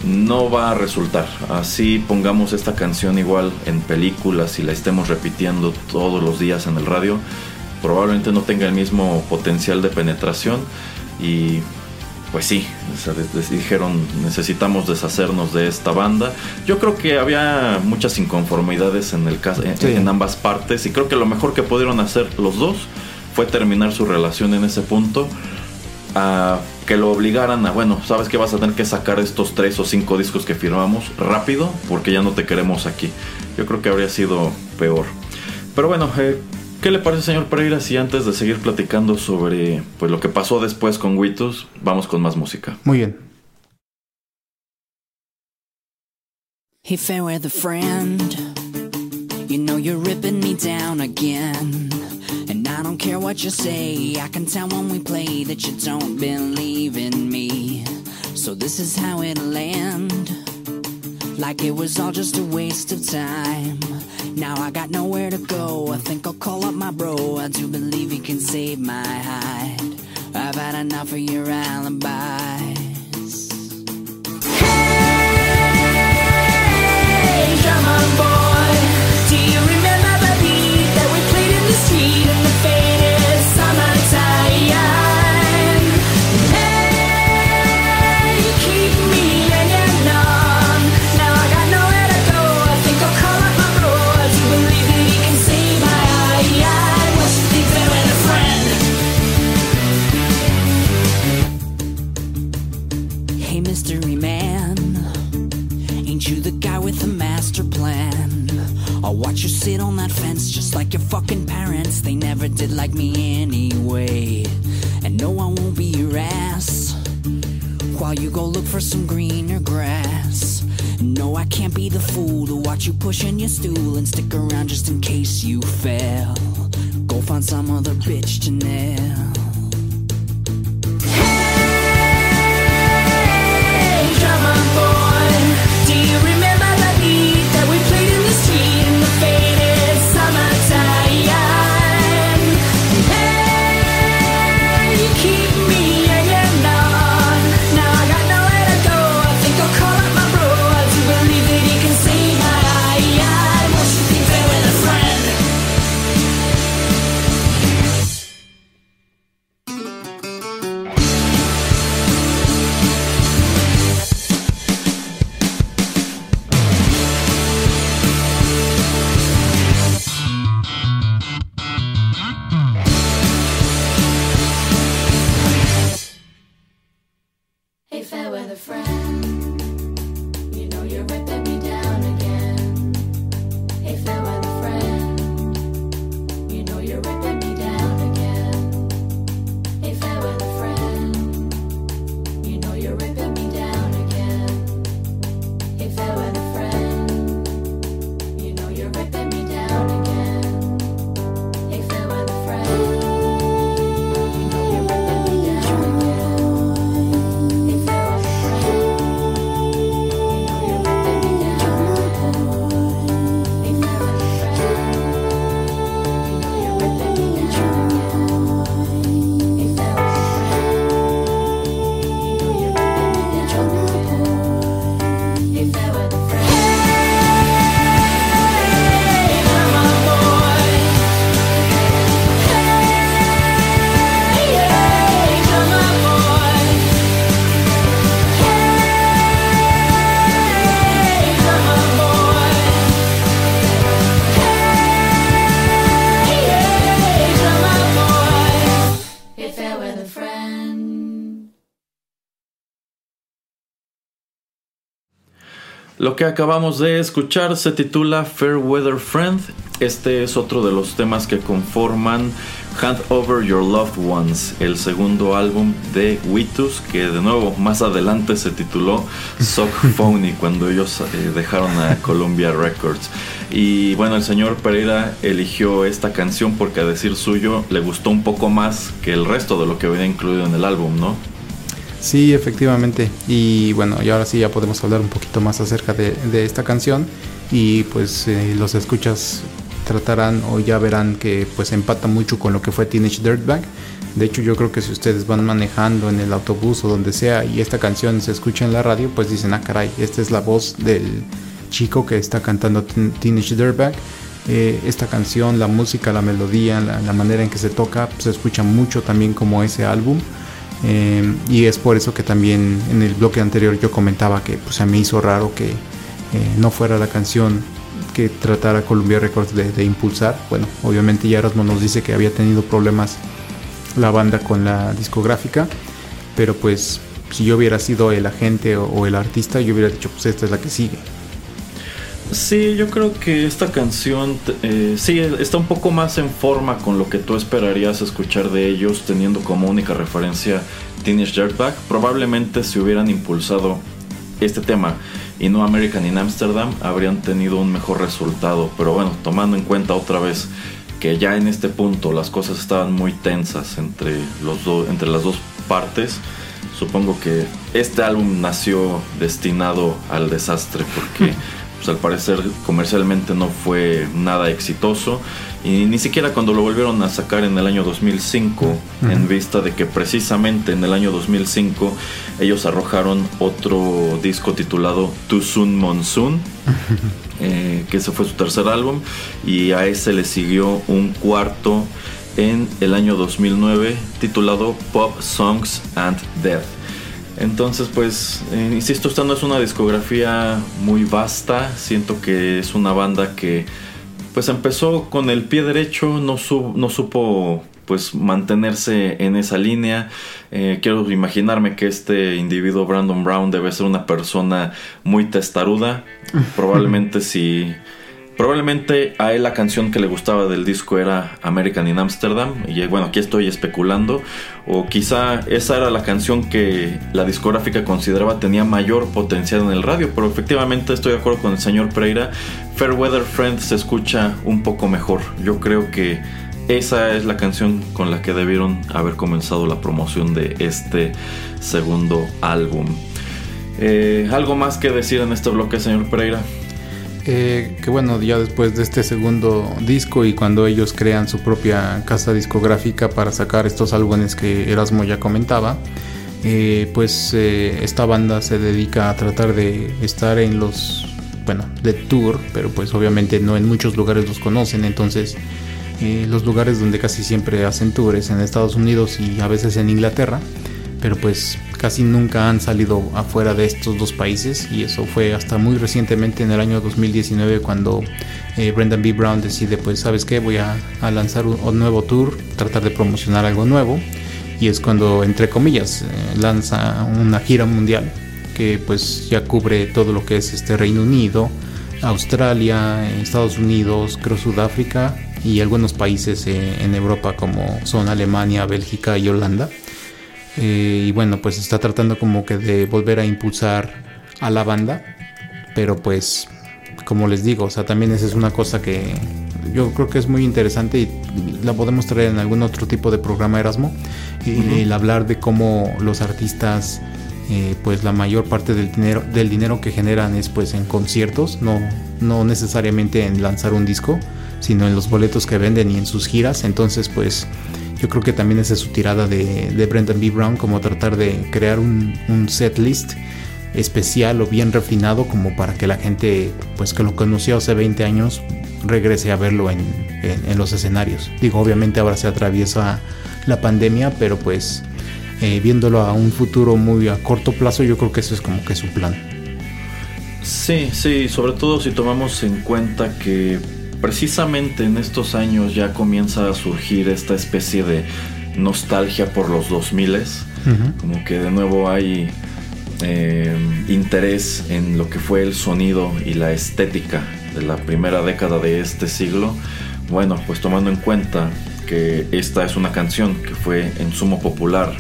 no va a resultar, así pongamos esta canción igual en películas y la estemos repitiendo todos los días en el radio, probablemente no tenga el mismo potencial de penetración y pues sí, les dijeron necesitamos deshacernos de esta banda. Yo creo que había muchas inconformidades en el caso, en, ambas partes y creo que lo mejor que pudieron hacer los dos fue terminar su relación en ese punto. A que lo obligaran a, bueno, sabes que vas a tener que sacar estos tres o cinco discos que firmamos rápido porque ya no te queremos aquí. Yo creo que habría sido peor. Pero bueno, eh, ¿Qué le parece, señor Pereira, si antes de seguir platicando sobre pues, lo que pasó después con Witus, vamos con más música? Muy bien. Hey, fair weather friend, you know you're ripping me down again. I don't care what you say, I can tell when we play that you don't believe in me. So this is how it'll end, like it was all just a waste of time. Now I got nowhere to go. I think I'll call up my bro. I do believe he can save my hide. I've had enough of your alibis. mystery man? Ain't you the guy with the master plan? I'll watch you sit on that fence just like your fucking parents. They never did like me anyway. And no, I won't be your ass while you go look for some greener grass. No, I can't be the fool to watch you pushing your stool and stick around just in case you fail. Go find some other bitch to nail. Lo que acabamos de escuchar se titula Fair Weather Friend. Este es otro de los temas que conforman Hand Over Your Loved Ones, el segundo álbum de Witus, que de nuevo más adelante se tituló Sock [LAUGHS] Phony cuando ellos eh, dejaron a Columbia Records. Y bueno, el señor Pereira eligió esta canción porque a decir suyo le gustó un poco más que el resto de lo que venía incluido en el álbum, ¿no? Sí, efectivamente. Y bueno, y ahora sí ya podemos hablar un poquito más acerca de, esta canción. Y pues eh, los escuchas tratarán o ya verán que pues empata mucho con lo que fue Teenage Dirtbag. De hecho yo creo que si ustedes van manejando en el autobús o donde sea y esta canción se escucha en la radio, pues dicen, ah caray, esta es la voz del chico que está cantando Teenage Dirtbag. Eh, esta canción, la música, la melodía, la, la, manera en que se toca, pues, se escucha mucho también como ese álbum. Em, y es por eso que también en el bloque anterior yo comentaba que pues, se me hizo raro que eh, no fuera la canción que tratara Columbia Records de, impulsar. Bueno, obviamente ya Erasmo nos dice que había tenido problemas la banda con la discográfica, pero pues si yo hubiera sido el agente o, el artista, yo hubiera dicho pues esta es la que sigue. Sí, yo creo que esta canción eh, sí está un poco más en forma con lo que tú esperarías escuchar de ellos, teniendo como única referencia Teenage Dirtbag. Probablemente si hubieran impulsado este tema y no American in Amsterdam, habrían tenido un mejor resultado. Pero bueno, tomando en cuenta otra vez que ya en este punto las cosas estaban muy tensas entre, los entre las dos partes, supongo que este álbum nació destinado al desastre porque... [LAUGHS] Pues, al parecer comercialmente no fue nada exitoso. Y ni siquiera cuando lo volvieron a sacar en el año 2005 en vista de que precisamente en el año 2005 ellos arrojaron otro disco titulado Too Soon Monsoon eh, que ese fue su tercer álbum y a ese le siguió un cuarto en el año 2009 titulado Pop Songs and Death entonces, pues, eh, insisto, esta no es una discografía muy vasta. Siento que es una banda que, pues, empezó con el pie derecho, no, no supo pues mantenerse en esa línea. Eh, quiero imaginarme que este individuo Brandon Brown debe ser una persona muy testaruda. [LAUGHS] Probablemente si Probablemente a él la canción que le gustaba del disco era American in Amsterdam. Y bueno, aquí estoy especulando. O quizá esa era la canción que la discográfica consideraba tenía mayor potencial en el radio. Pero efectivamente estoy de acuerdo con el señor Pereira. Fairweather Friend se escucha un poco mejor. Yo creo que esa es la canción con la que debieron haber comenzado la promoción de este segundo álbum. Eh, ¿Algo más que decir en este bloque, señor Pereira? Que bueno, ya después de este segundo disco y cuando ellos crean su propia casa discográfica para sacar estos álbumes que Erasmo ya comentaba, eh, pues eh, esta banda se dedica a tratar de estar en los, bueno, de tour, pero pues obviamente no en muchos lugares los conocen, entonces eh, los lugares donde casi siempre hacen tours en Estados Unidos y a veces en Inglaterra, pero pues casi nunca han salido afuera de estos dos países y eso fue hasta muy recientemente en el año 2019 cuando eh, Brendan B. Brown decide pues sabes qué voy a, lanzar un, nuevo tour, tratar de promocionar algo nuevo y es cuando entre comillas eh, lanza una gira mundial que pues ya cubre todo lo que es este Reino Unido, Australia, Estados Unidos, creo Sudáfrica y algunos países eh, en Europa como son Alemania, Bélgica y Holanda. Eh, y bueno, pues está tratando como que de volver a impulsar a la banda. Pero pues, como les digo, o sea, también esa es una cosa que yo creo que es muy interesante y la podemos traer en algún otro tipo de programa Erasmo. El hablar de cómo los artistas, eh, pues la mayor parte del dinero, del dinero que generan es pues en conciertos, no, no necesariamente en lanzar un disco, sino en los boletos que venden y en sus giras. Entonces, pues yo creo que también esa es su tirada de, de Brendan B. Brown, como tratar de crear un, un set list especial o bien refinado como para que la gente pues que lo conoció hace 20 años regrese a verlo en, en, los escenarios. Digo, obviamente ahora se atraviesa la pandemia, pero pues eh, viéndolo a un futuro muy a corto plazo, yo creo que eso es como que su plan. Sí, sí, sobre todo si tomamos en cuenta que precisamente en estos años ya comienza a surgir esta especie de nostalgia por los 2000 como que de nuevo hay eh, interés en lo que fue el sonido y la estética de la primera década de este siglo. Bueno, pues tomando en cuenta que esta es una canción que fue en sumo popular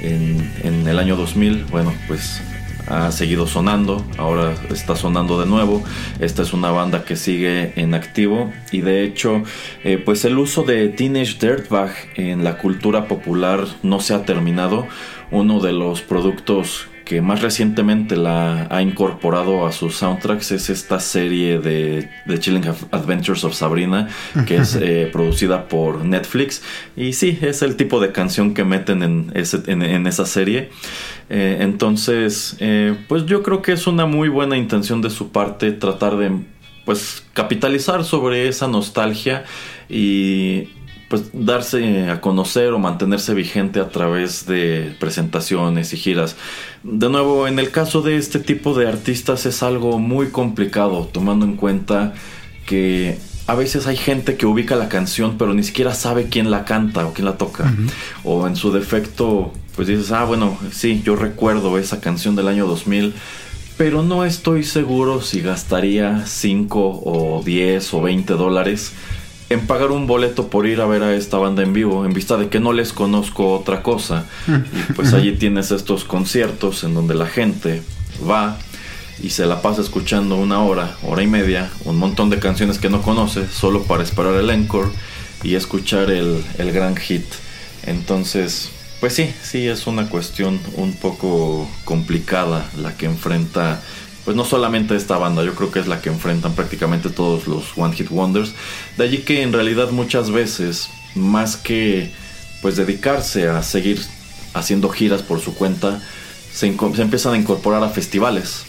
en, en el año 2000, bueno, pues ha seguido sonando, ahora está sonando de nuevo. Esta es una banda que sigue en activo y de hecho, eh, pues el uso de Teenage Dirtbag en la cultura popular no se ha terminado. Uno de los productos que más recientemente la ha incorporado a sus soundtracks es esta serie de The Chilling Adventures of Sabrina, que es [LAUGHS] eh, producida por Netflix. Y sí, es el tipo de canción que meten en, en, esa serie. Eh, entonces, eh, pues yo creo que es una muy buena intención de su parte tratar de pues capitalizar sobre esa nostalgia y pues darse a conocer o mantenerse vigente a través de presentaciones y giras. De nuevo, en el caso de este tipo de artistas es algo muy complicado, tomando en cuenta que a veces hay gente que ubica la canción pero ni siquiera sabe quién la canta o quién la toca. O en su defecto, pues dices, ah, bueno, sí, yo recuerdo esa canción del año 2000 pero no estoy seguro si gastaría 5 o 10 o 20 dólares en pagar un boleto por ir a ver a esta banda en vivo, en vista de que no les conozco otra cosa. Y pues allí tienes estos conciertos en donde la gente va y se la pasa escuchando una hora, hora y media, un montón de canciones que no conoce, solo para esperar el encore y escuchar el, el gran hit. Entonces, pues sí, sí es una cuestión un poco complicada la que enfrenta pues no solamente esta banda, yo creo que es la que enfrentan prácticamente todos los One Hit Wonders. De allí que en realidad muchas veces, más que pues dedicarse a seguir haciendo giras por su cuenta, se, empiezan a incorporar a festivales.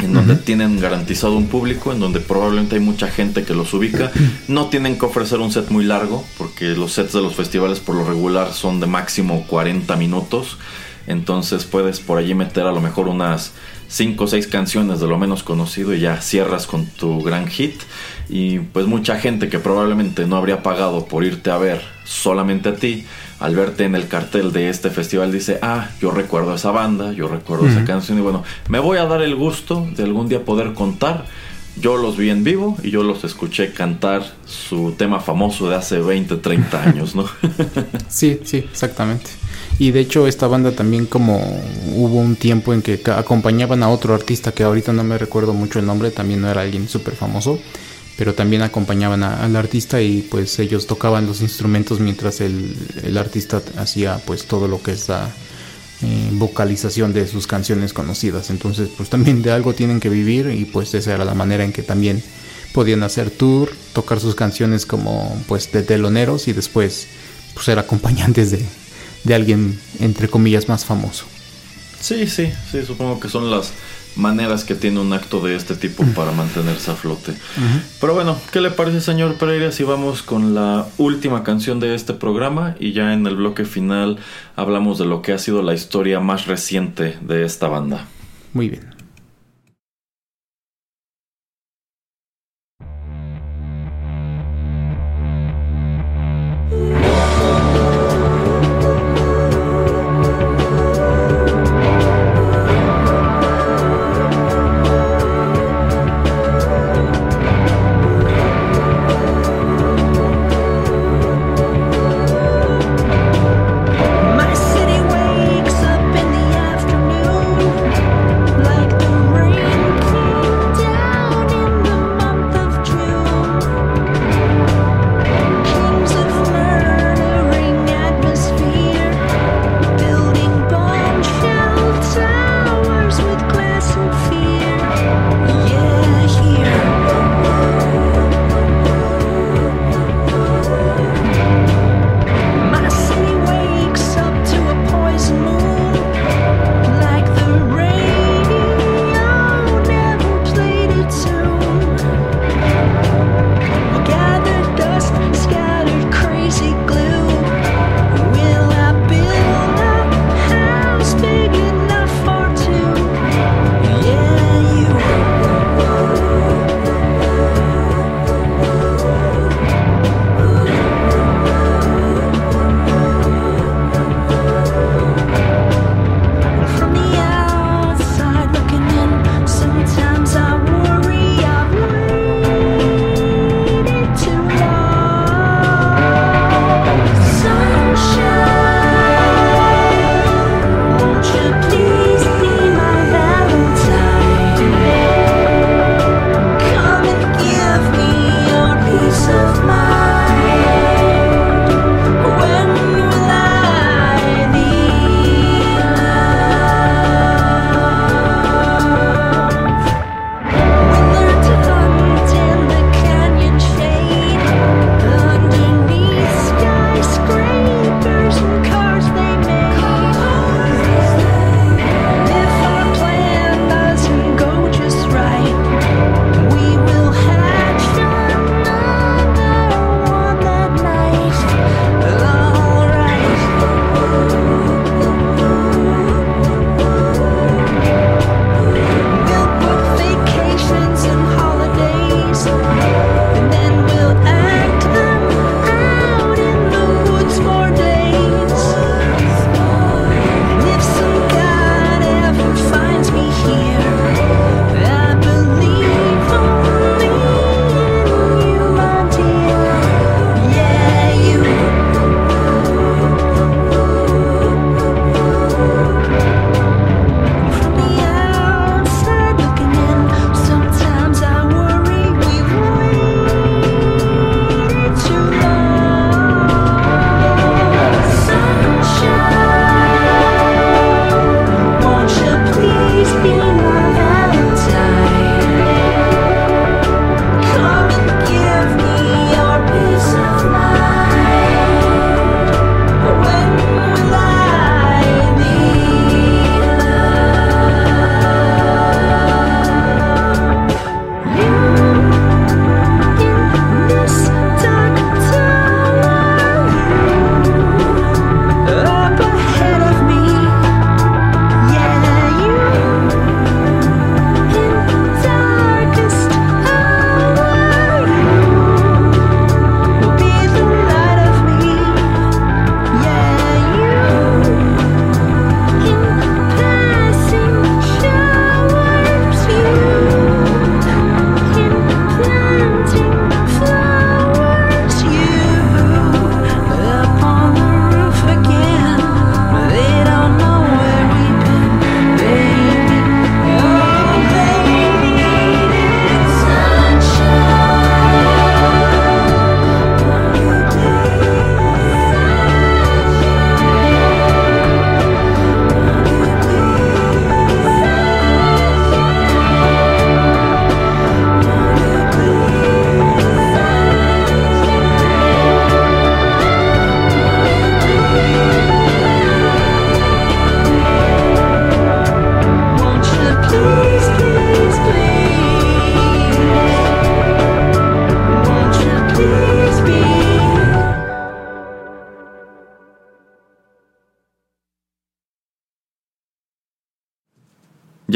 En donde tienen garantizado un público, en donde probablemente hay mucha gente que los ubica. No tienen que ofrecer un set muy largo, porque los sets de los festivales por lo regular son de máximo 40 minutos. Entonces puedes por allí meter a lo mejor unas 5 o 6 canciones de lo menos conocido y ya cierras con tu gran hit. Y pues mucha gente que probablemente no habría pagado por irte a ver solamente a ti, al verte en el cartel de este festival dice, ah, yo recuerdo esa banda, yo recuerdo esa canción y bueno, me voy a dar el gusto de algún día poder contar. Yo los vi en vivo y yo los escuché cantar su tema famoso de hace 20, 30 años, ¿no? [LAUGHS] sí, sí, exactamente. Y de hecho esta banda también como hubo un tiempo en que acompañaban a otro artista que ahorita no me recuerdo mucho el nombre, también no era alguien súper famoso, pero también acompañaban al artista y pues ellos tocaban los instrumentos mientras el, artista hacía pues todo lo que es la eh, vocalización de sus canciones conocidas. Entonces pues también de algo tienen que vivir y pues esa era la manera en que también podían hacer tour, tocar sus canciones como pues de teloneros y después pues ser acompañantes de, de alguien, entre comillas, más famoso. Sí, sí, sí, supongo que son las maneras que tiene un acto de este tipo para mantenerse a flote. Pero bueno, ¿qué le parece, señor Pereira, si vamos con la última canción de este programa y ya en el bloque final hablamos de lo que ha sido la historia más reciente de esta banda? Muy bien.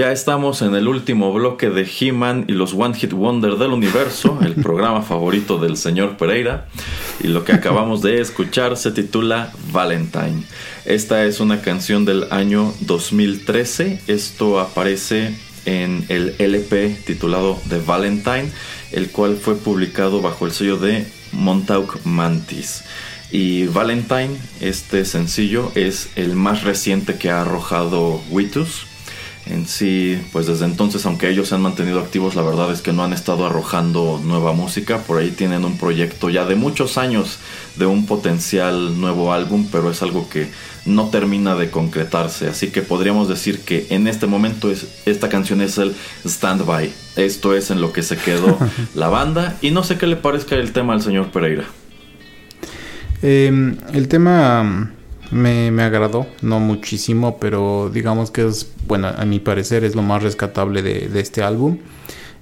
Ya estamos en el último bloque de He-Man y los One Hit Wonder del universo, el [LAUGHS] programa favorito del señor Pereira. Y lo que acabamos de escuchar se titula Valentine. Esta es una canción del año 2013. Esto aparece en el LP titulado The Valentine, el cual fue publicado bajo el sello de Montauk Mantis. Y Valentine, este sencillo, es el más reciente que ha arrojado Witus en sí, pues desde entonces, aunque ellos se han mantenido activos, la verdad es que no han estado arrojando nueva música. Por ahí tienen un proyecto ya de muchos años de un potencial nuevo álbum, pero es algo que no termina de concretarse. Así que podríamos decir que en este momento es, esta canción es el stand-by. Esto es en lo que se quedó [LAUGHS] la banda. Y no sé qué le parezca el tema al señor Pereira. Em, el tema me, me, agradó, no muchísimo, pero digamos que es, bueno, a mi parecer es lo más rescatable de, de este álbum.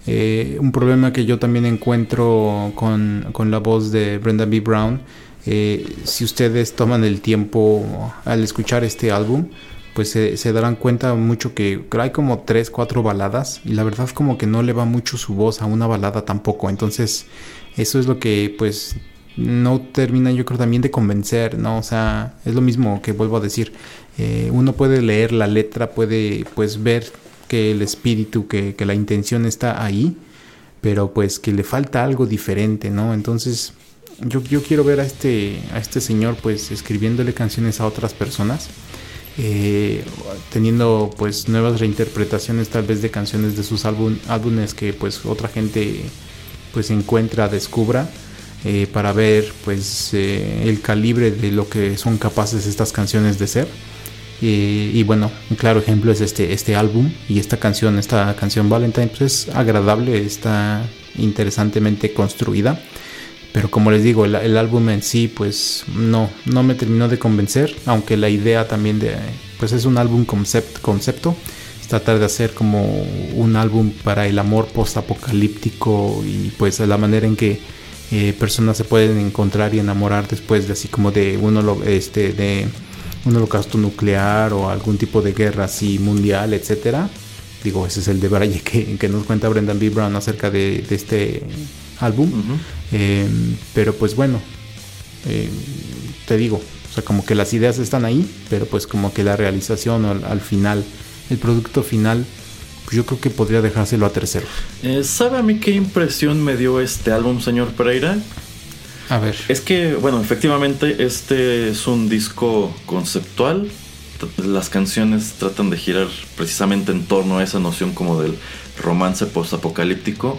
Eh, un problema que yo también encuentro con, con la voz de Brenda B. Brown, eh, si ustedes toman el tiempo al escuchar este álbum, pues se, se, darán cuenta mucho que hay como 3, 4 baladas y la verdad como que no le va mucho su voz a una balada tampoco. Entonces eso es lo que pues no termina yo creo también de convencer, ¿no? O sea, es lo mismo que vuelvo a decir, eh, uno puede leer la letra, puede pues ver que el espíritu, que, que, la intención está ahí, pero pues que le falta algo diferente, ¿no? Entonces yo, yo quiero ver a este, a este señor pues escribiéndole canciones a otras personas. Eh, teniendo pues nuevas reinterpretaciones tal vez de canciones de sus álbumes que pues otra gente pues encuentra, descubra eh, para ver pues eh, el calibre de lo que son capaces estas canciones de ser. y bueno, un claro ejemplo es este, este álbum y esta canción, esta canción Valentine, pues es agradable, está interesantemente construida. Pero como les digo, el, álbum en sí, pues no, no me terminó de convencer, aunque la idea también de, pues es un álbum concept, concepto, tratar de hacer como un álbum para el amor post-apocalíptico y pues la manera en que eh, personas se pueden encontrar y enamorar después de así como de uno este de un holocausto nuclear o algún tipo de guerra así mundial, etcétera. Digo, ese es el de Braille que, que nos cuenta Brendan B. Brown acerca de, este álbum. Em, pero pues bueno, em, te digo, o sea, como que las ideas están ahí, pero pues como que la realización al final, el producto final yo creo que podría dejárselo a tercero. Eh, ¿Sabe a mí qué impresión me dio este álbum, señor Pereira? A ver. Es que, bueno, efectivamente, este es un disco conceptual. Las canciones tratan de girar precisamente en torno a esa noción como del romance postapocalíptico.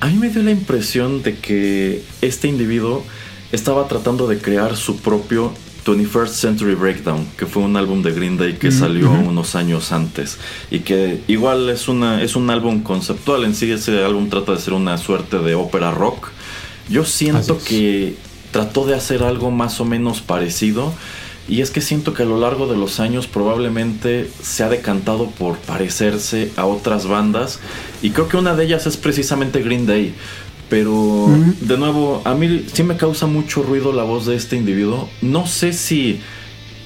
A mí me dio la impresión de que este individuo estaba tratando de crear su propio 21st Century Breakdown, que fue un álbum de Green Day que mm, salió unos años antes y que igual es, una, es un álbum conceptual en sí, ese álbum trata de ser una suerte de ópera rock. Yo siento que trató de hacer algo más o menos parecido y es que siento que a lo largo de los años probablemente se ha decantado por parecerse a otras bandas y creo que una de ellas es precisamente Green Day pero, de nuevo, a mí sí me causa mucho ruido la voz de este individuo. No sé si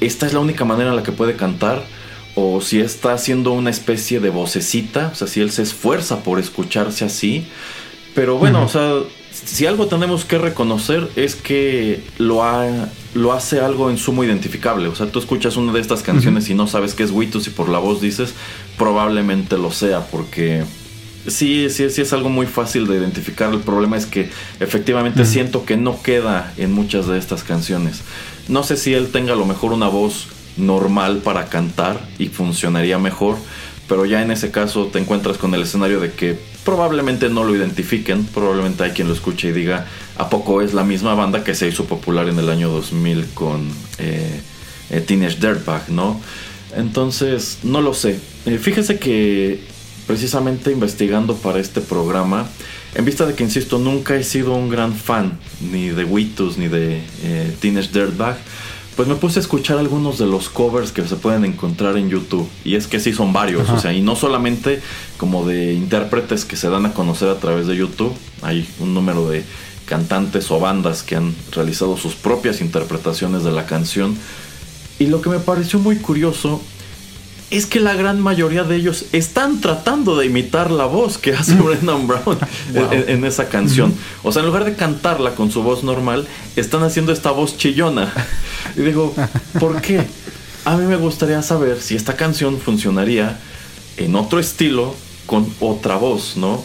esta es la única manera en la que puede cantar o si está haciendo una especie de vocecita, o sea, si él se esfuerza por escucharse así. Pero bueno, o sea, si algo tenemos que reconocer es que lo, ha, lo hace algo en sumo identificable. O sea, tú escuchas una de estas canciones y no sabes qué es Witus y por la voz dices, probablemente lo sea, porque Sí, sí, sí es algo muy fácil de identificar. El problema es que efectivamente siento que no queda en muchas de estas canciones. No sé si él tenga a lo mejor una voz normal para cantar y funcionaría mejor, pero ya en ese caso te encuentras con el escenario de que probablemente no lo identifiquen, probablemente hay quien lo escuche y diga, ¿a poco es la misma banda que se hizo popular en el año 2000 con eh, eh, Teenage Dirtbag, ¿no? Entonces, no lo sé. Eh, fíjese que precisamente investigando para este programa, en vista de que, insisto, nunca he sido un gran fan ni de Witus ni de eh, Teenage Dirtbag, pues me puse a escuchar algunos de los covers que se pueden encontrar en YouTube. Y es que sí son varios, o sea, y no solamente como de intérpretes que se dan a conocer a través de YouTube, hay un número de cantantes o bandas que han realizado sus propias interpretaciones de la canción. Y lo que me pareció muy curioso es que la gran mayoría de ellos están tratando de imitar la voz que hace Brendan Brown en, esa canción. O sea, en lugar de cantarla con su voz normal, están haciendo esta voz chillona. Y digo, ¿por qué? A mí me gustaría saber si esta canción funcionaría en otro estilo con otra voz, ¿no?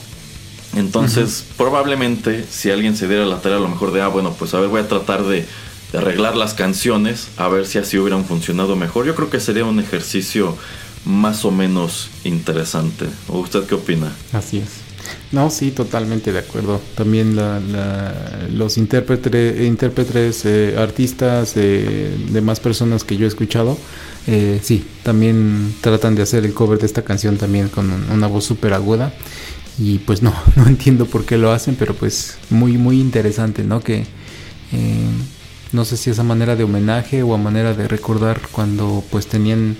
Entonces, probablemente si alguien se diera la tarea a lo mejor de, ah, bueno, pues a ver, voy a tratar de, arreglar las canciones, a ver si así hubieran funcionado mejor. Yo creo que sería un ejercicio más o menos interesante. ¿O usted qué opina? Así es. No, sí, totalmente de acuerdo. También los intérpretes, intérpretes eh, artistas, eh, demás personas que yo he escuchado, eh, sí, también tratan de hacer el cover de esta canción también con una voz súper aguda. Y pues no, [LAUGHS] no entiendo por qué lo hacen, pero pues muy, muy interesante, ¿no? Que eh, no sé si es a manera de homenaje o a manera de recordar cuando pues tenían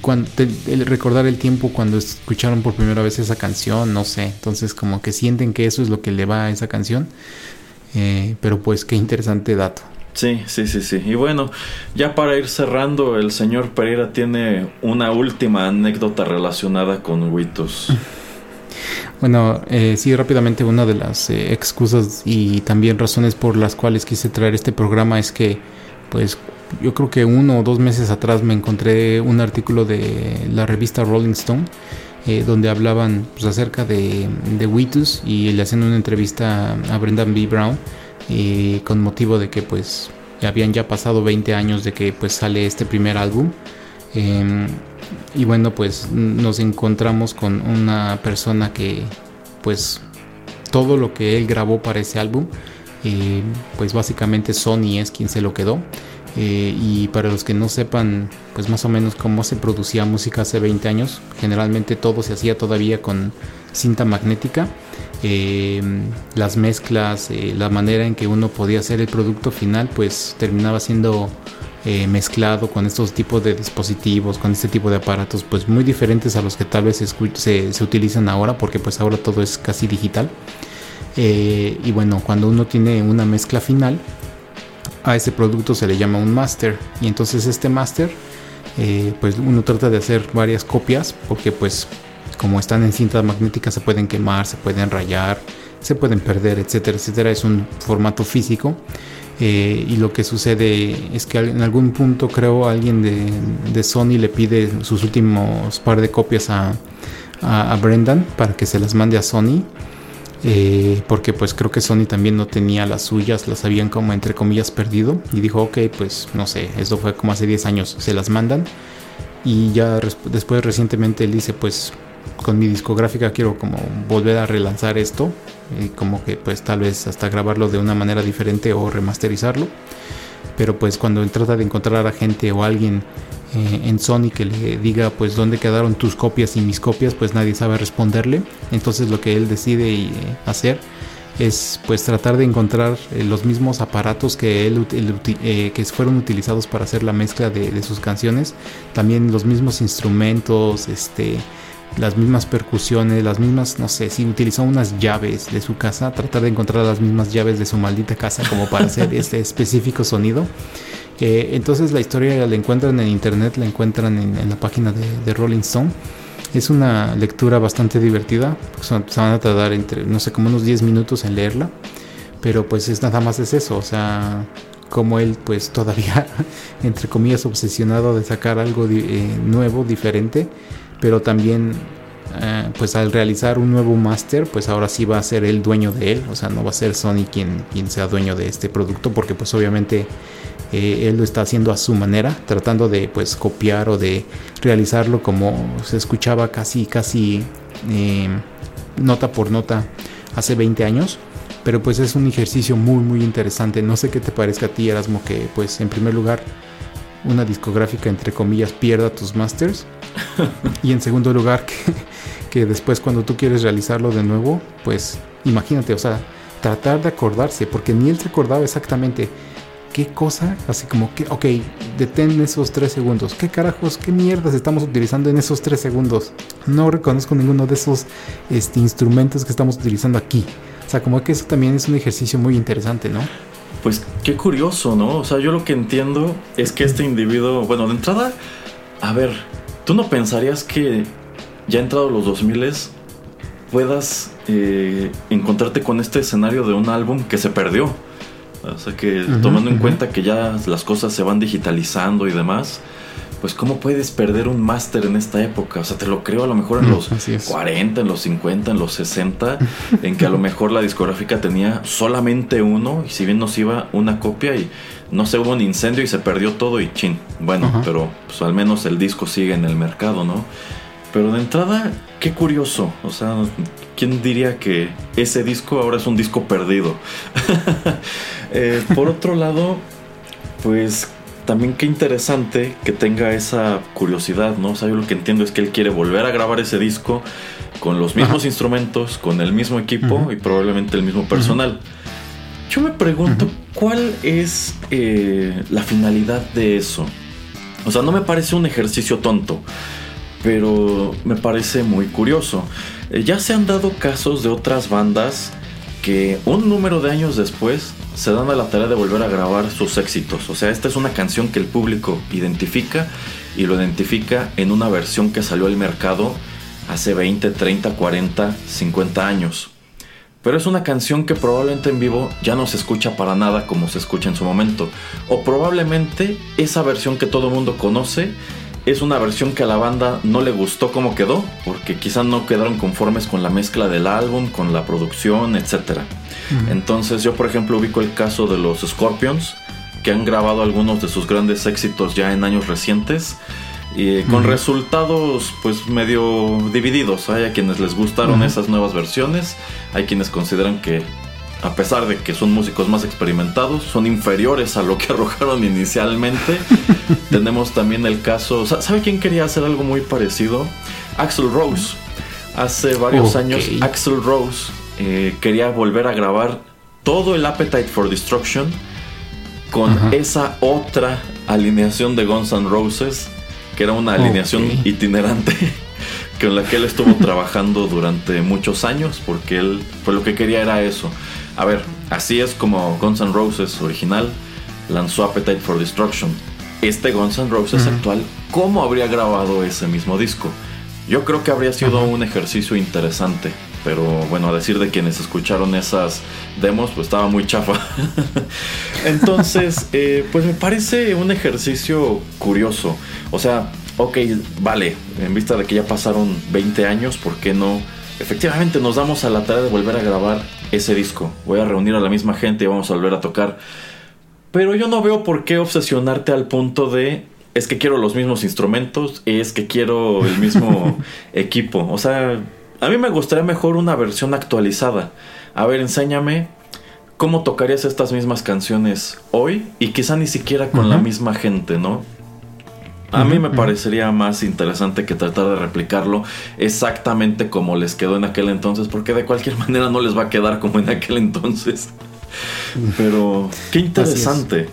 cuando, el recordar el tiempo cuando escucharon por primera vez esa canción, no sé, entonces como que sienten que eso es lo que le va a esa canción, eh, pero pues qué interesante dato. Sí, sí, sí, sí. Y bueno, ya para ir cerrando, el señor Pereira tiene una última anécdota relacionada con Witos. [LAUGHS] Bueno, eh, sí, rápidamente una de las eh, excusas y también razones por las cuales quise traer este programa es que, pues, yo creo que uno o dos meses atrás me encontré un artículo de la revista Rolling Stone eh, donde hablaban pues, acerca de, de Witus y le hacían una entrevista a Brendan B. Brown eh, con motivo de que pues habían ya pasado 20 años de que pues sale este primer álbum em, y bueno pues nos encontramos con una persona que pues todo lo que él grabó para ese álbum eh, pues básicamente Sony es quien se lo quedó eh, y para los que no sepan, pues más o menos cómo se producía música hace 20 años, generalmente todo se hacía todavía con cinta magnética. Eh, las mezclas, la manera en que uno podía hacer el producto final, pues terminaba siendo mezclado con estos tipos de dispositivos, con este tipo de aparatos, pues muy diferentes a los que tal vez se, utilizan ahora, porque pues ahora todo es casi digital. y bueno, cuando uno tiene una mezcla final, a ese producto se le llama un master y entonces este master eh, pues uno trata de hacer varias copias porque pues como están en cinta magnética se pueden quemar, se pueden rayar, se pueden perder, etcétera, etcétera. Es un formato físico eh, y lo que sucede es que en algún punto creo alguien de, Sony le pide sus últimos par de copias a, Brendan para que se las mande a Sony eh, porque pues creo que Sony también no tenía las suyas, las habían como entre comillas perdido. Y dijo, ok, pues no sé, esto fue como hace 10 años, se las mandan y ya después recientemente él dice, pues con mi discográfica quiero como volver a relanzar esto y como que pues tal vez hasta grabarlo de una manera diferente o remasterizarlo pero pues cuando trata de encontrar a gente o alguien eh, en Sony que le diga pues dónde quedaron tus copias y mis copias, pues nadie sabe responderle. Entonces lo que él decide eh, hacer es pues tratar de encontrar eh, los mismos aparatos que él, que fueron utilizados para hacer la mezcla de, de, sus canciones, también los mismos instrumentos, este las mismas percusiones, las mismas, no sé, si utilizó unas llaves de su casa, tratar de encontrar las mismas llaves de su maldita casa como para hacer [LAUGHS] este específico sonido. Eh, entonces la historia la encuentran en internet, la encuentran en, la página de, Rolling Stone. Es una lectura bastante divertida, se van a tardar entre, no sé, como unos 10 minutos en leerla, pero pues es nada más es eso, o sea, como él pues todavía, [LAUGHS] entre comillas, obsesionado de sacar algo eh, nuevo, diferente, pero también eh, pues al realizar un nuevo máster pues ahora sí va a ser el dueño de él o sea no va a ser Sony quien, quien sea dueño de este producto porque pues obviamente eh, él lo está haciendo a su manera tratando de pues copiar o de realizarlo como se escuchaba casi casi eh, nota por nota hace 20 años. Pero pues es un ejercicio muy muy interesante. No sé qué te parezca a ti Erasmo que pues en primer lugar una discográfica entre comillas pierda tus masters. Y en segundo lugar que, después cuando tú quieres realizarlo de nuevo pues imagínate o sea tratar de acordarse porque ni él se acordaba exactamente qué cosa así como que ok detén esos tres segundos. Qué carajos qué mierdas estamos utilizando en esos tres segundos no reconozco ninguno de esos este, instrumentos que estamos utilizando aquí. O sea como que eso también es un ejercicio muy interesante no pues qué curioso, ¿no? O sea, yo lo que entiendo es que este individuo, bueno, de entrada, a ver, ¿tú no pensarías que ya entrado los 2000 puedas eh, encontrarte con este escenario de un álbum que se perdió? O sea que tomando en cuenta que ya las cosas se van digitalizando y demás, pues cómo puedes perder un máster en esta época. O sea, te lo creo a lo mejor en los 40, en los 50, en los 60, [LAUGHS] en que a lo mejor la discográfica tenía solamente uno y si bien nos iba una copia y no se hubo un incendio y se perdió todo y chin. Bueno, pero pues al menos el disco sigue en el mercado, ¿no? Pero de entrada, qué curioso. O sea, ¿quién diría que ese disco ahora es un disco perdido? [LAUGHS] Eh, por otro lado, pues también qué interesante que tenga esa curiosidad, ¿no? O sea, yo lo que entiendo es que él quiere volver a grabar ese disco con los mismos instrumentos, con el mismo equipo y probablemente el mismo personal. Yo me pregunto, ¿cuál es eh, la finalidad de eso? O sea, no me parece un ejercicio tonto pero me parece muy curioso. Eh, ya se han dado casos de otras bandas que un número de años después se dan a la tarea de volver a grabar sus éxitos. O sea, esta es una canción que el público identifica y lo identifica en una versión que salió al mercado hace 20, 30, 40, 50 años. Pero es una canción que probablemente en vivo ya no se escucha para nada como se escucha en su momento. O probablemente esa versión que todo mundo conoce es una versión que a la banda no le gustó cómo quedó, porque quizás no quedaron conformes con la mezcla del álbum, con la producción, etc. Entonces yo por ejemplo ubico el caso de los Scorpions, que han grabado algunos de sus grandes éxitos ya en años recientes, y con resultados pues medio divididos. Hay a quienes les gustaron esas nuevas versiones, hay quienes consideran que a pesar de que son músicos más experimentados, son inferiores a lo que [LAUGHS] arrojaron inicialmente. [LAUGHS] Tenemos también el caso, ¿sabe quién quería hacer algo muy parecido? Axel Rose. Hace varios años Axel Rose eh, quería volver a grabar todo el Appetite for Destruction con esa otra alineación de Guns N' Roses, que era una alineación itinerante [LAUGHS] con la que él estuvo trabajando durante muchos años, porque él, pues lo que quería era eso, a ver, así es como Guns N' Roses original lanzó Appetite for Destruction. Este Guns N' Roses actual, ¿cómo habría grabado ese mismo disco? Yo creo que habría sido un ejercicio interesante, pero bueno, a decir de quienes escucharon esas demos, pues estaba muy chafa. [LAUGHS] Entonces, [LAUGHS] eh, pues me parece un ejercicio curioso. O sea, ok, vale, en vista de que ya pasaron 20 años, ¿por qué no? Efectivamente, nos damos a la tarea de volver a grabar ese disco. Voy a reunir a la misma gente y vamos a volver a tocar. Pero yo no veo por qué obsesionarte al punto de es que quiero los mismos instrumentos, es que quiero el mismo [LAUGHS] equipo. O sea, a mí me gustaría mejor una versión actualizada. A ver, enséñame cómo tocarías estas mismas canciones hoy y quizá ni siquiera con la misma gente, ¿no? A mí me parecería más interesante que tratar de replicarlo exactamente como les quedó en aquel entonces, porque de cualquier [LAUGHS] manera no les va a quedar como en aquel entonces. Pero qué interesante.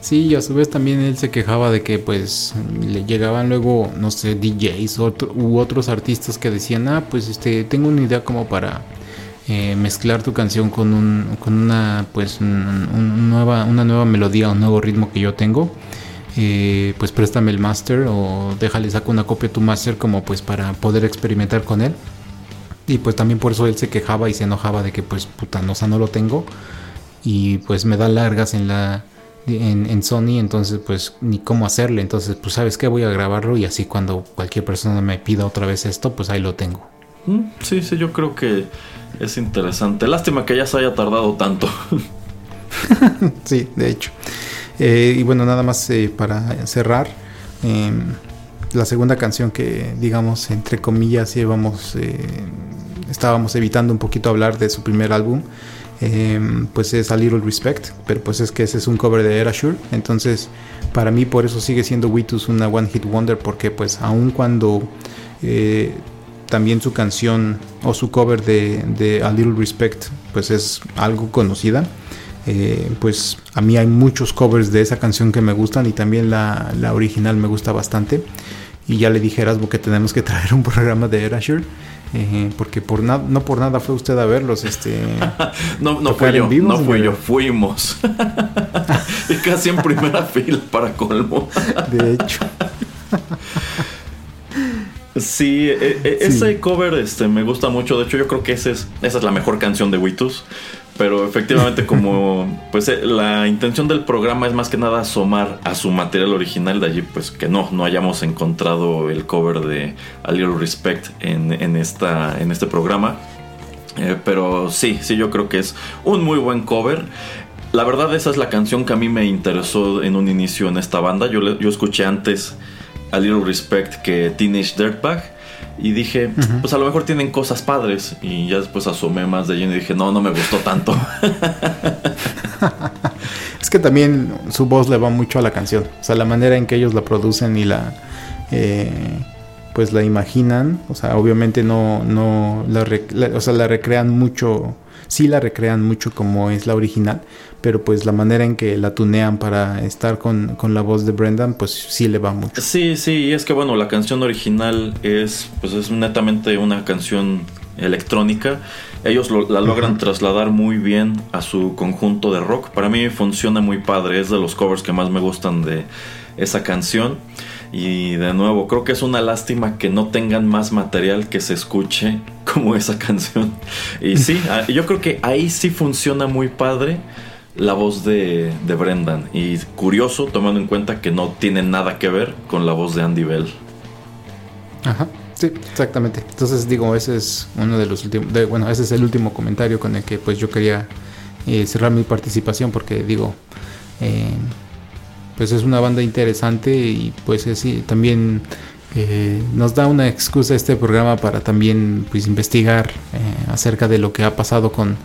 Sí, y a su vez también él se quejaba de que pues le llegaban luego, no sé, DJs u otros artistas que decían, ah, pues este, tengo una idea como para eh, mezclar tu canción con, un, con una, pues, nueva, una nueva melodía, un nuevo ritmo que yo tengo eh, pues préstame el master o déjale saco una copia de tu master como pues para poder experimentar con él. Y pues también por eso él se quejaba y se enojaba de que pues puta, no, no lo tengo. Y pues me da largas en la en, Sony, entonces pues ni cómo hacerle. Entonces pues sabes que voy a grabarlo y así cuando cualquier persona me pida otra vez esto, pues ahí lo tengo. Mm, sí, sí, yo creo que es interesante. Lástima que ya se haya tardado tanto. [LAUGHS] sí, de hecho. Eh, y bueno, nada más eh, para cerrar, em, la segunda canción que, digamos, entre comillas, llevamos, eh, estábamos evitando un poquito hablar de su primer álbum, em, pues es A Little Respect, pero pues es que ese es un cover de Erasure, entonces para mí por eso sigue siendo Witus una One Hit Wonder, porque pues aun cuando también su canción o su cover de, de A Little Respect pues es algo conocida, eh, pues a mí hay muchos covers de esa canción que me gustan y también la, original me gusta bastante. Y ya le dije a Erasmo que tenemos que [LAUGHS] traer un programa de Erasure. Eh, porque por no por nada fue usted a verlos. Este, [LAUGHS] no no fue yo, no fue yo, fuimos. [LAUGHS] y casi en primera fila para colmo. de hecho. Sí, e, e, ese cover este, me gusta mucho. De hecho, yo creo que ese es, esa es la mejor canción de Witus. Pero efectivamente, como [LAUGHS] pues eh, la intención del programa es más que nada asomar a su material original, de allí pues que no, no hayamos encontrado el cover de A Little Respect en, en esta, en este programa. Eh, pero sí, sí, yo creo que es un muy buen cover. La verdad, esa es la canción que a mí me interesó en un inicio en esta banda. Yo, yo escuché antes A Little Respect que Teenage Dirtbag. Y dije, pues a lo mejor tienen cosas padres. Y ya después asomé más de lleno y dije, no, no me gustó tanto. [LAUGHS] es que también su voz le va mucho a la canción. O sea, la manera en que ellos la producen y la... Eh, pues la imaginan. O sea, obviamente no, no la, o sea, la recrean mucho. Sí la recrean mucho como es la original pero pues la manera en que la tunean para estar con, la voz de Brendan, pues sí le va mucho. Sí, sí, y es que bueno, la canción original es, pues es netamente una canción electrónica. Ellos la logran trasladar muy bien a su conjunto de rock. Para mí funciona muy padre, es de los covers que más me gustan de esa canción. Y de nuevo, creo que es una lástima que no tengan más material que se escuche [LAUGHS] como esa canción. Y sí, [LAUGHS] ah, yo creo que ahí sí funciona muy padre la voz de, de, Brendan. Y curioso, tomando en cuenta que no tiene nada que ver con la voz de Andy Bell. Ajá, sí, exactamente. Entonces digo, ese es uno de los últimos, bueno, ese es el último comentario con el que pues yo quería eh, cerrar mi participación porque digo, eh, pues es una banda interesante y pues es, también eh, nos da una excusa este programa para también pues investigar acerca de lo que ha pasado con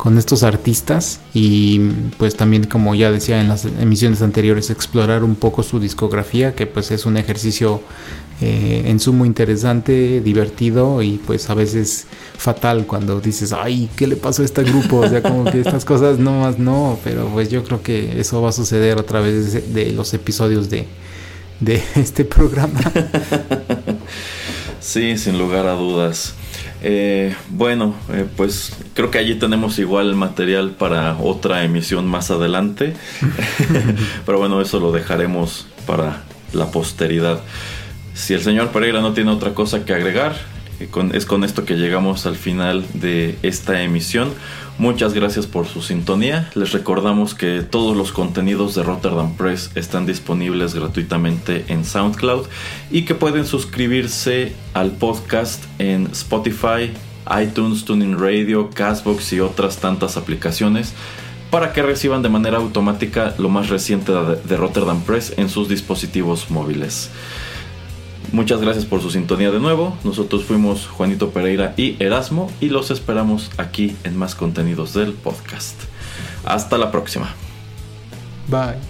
con estos artistas y pues también como ya decía en las emisiones anteriores explorar un poco su discografía que pues es un ejercicio eh, en sumo interesante, divertido y pues a veces fatal cuando dices, ay, ¿qué le pasó a este grupo? O sea, como que estas cosas no más no, pero pues yo creo que eso va a suceder a través de, los episodios de, de este programa. Sí, sin lugar a dudas. Eh, bueno, eh, pues creo que allí tenemos igual material para otra emisión más adelante. [LAUGHS] Pero bueno, eso lo dejaremos para la posteridad. Si el señor Pereira no tiene otra cosa que agregar, eh, es con esto que llegamos al final de esta emisión. Muchas gracias por su sintonía. Les recordamos que todos los contenidos de Rotterdam Press están disponibles gratuitamente en SoundCloud y que pueden suscribirse al podcast en Spotify, iTunes, Tuning Radio, Castbox y otras tantas aplicaciones para que reciban de manera automática lo más reciente de Rotterdam Press en sus dispositivos móviles. Muchas gracias por su sintonía de nuevo. Nosotros fuimos Juanito Pereira y Erasmo y los esperamos aquí en más contenidos del podcast. Hasta la próxima. Bye.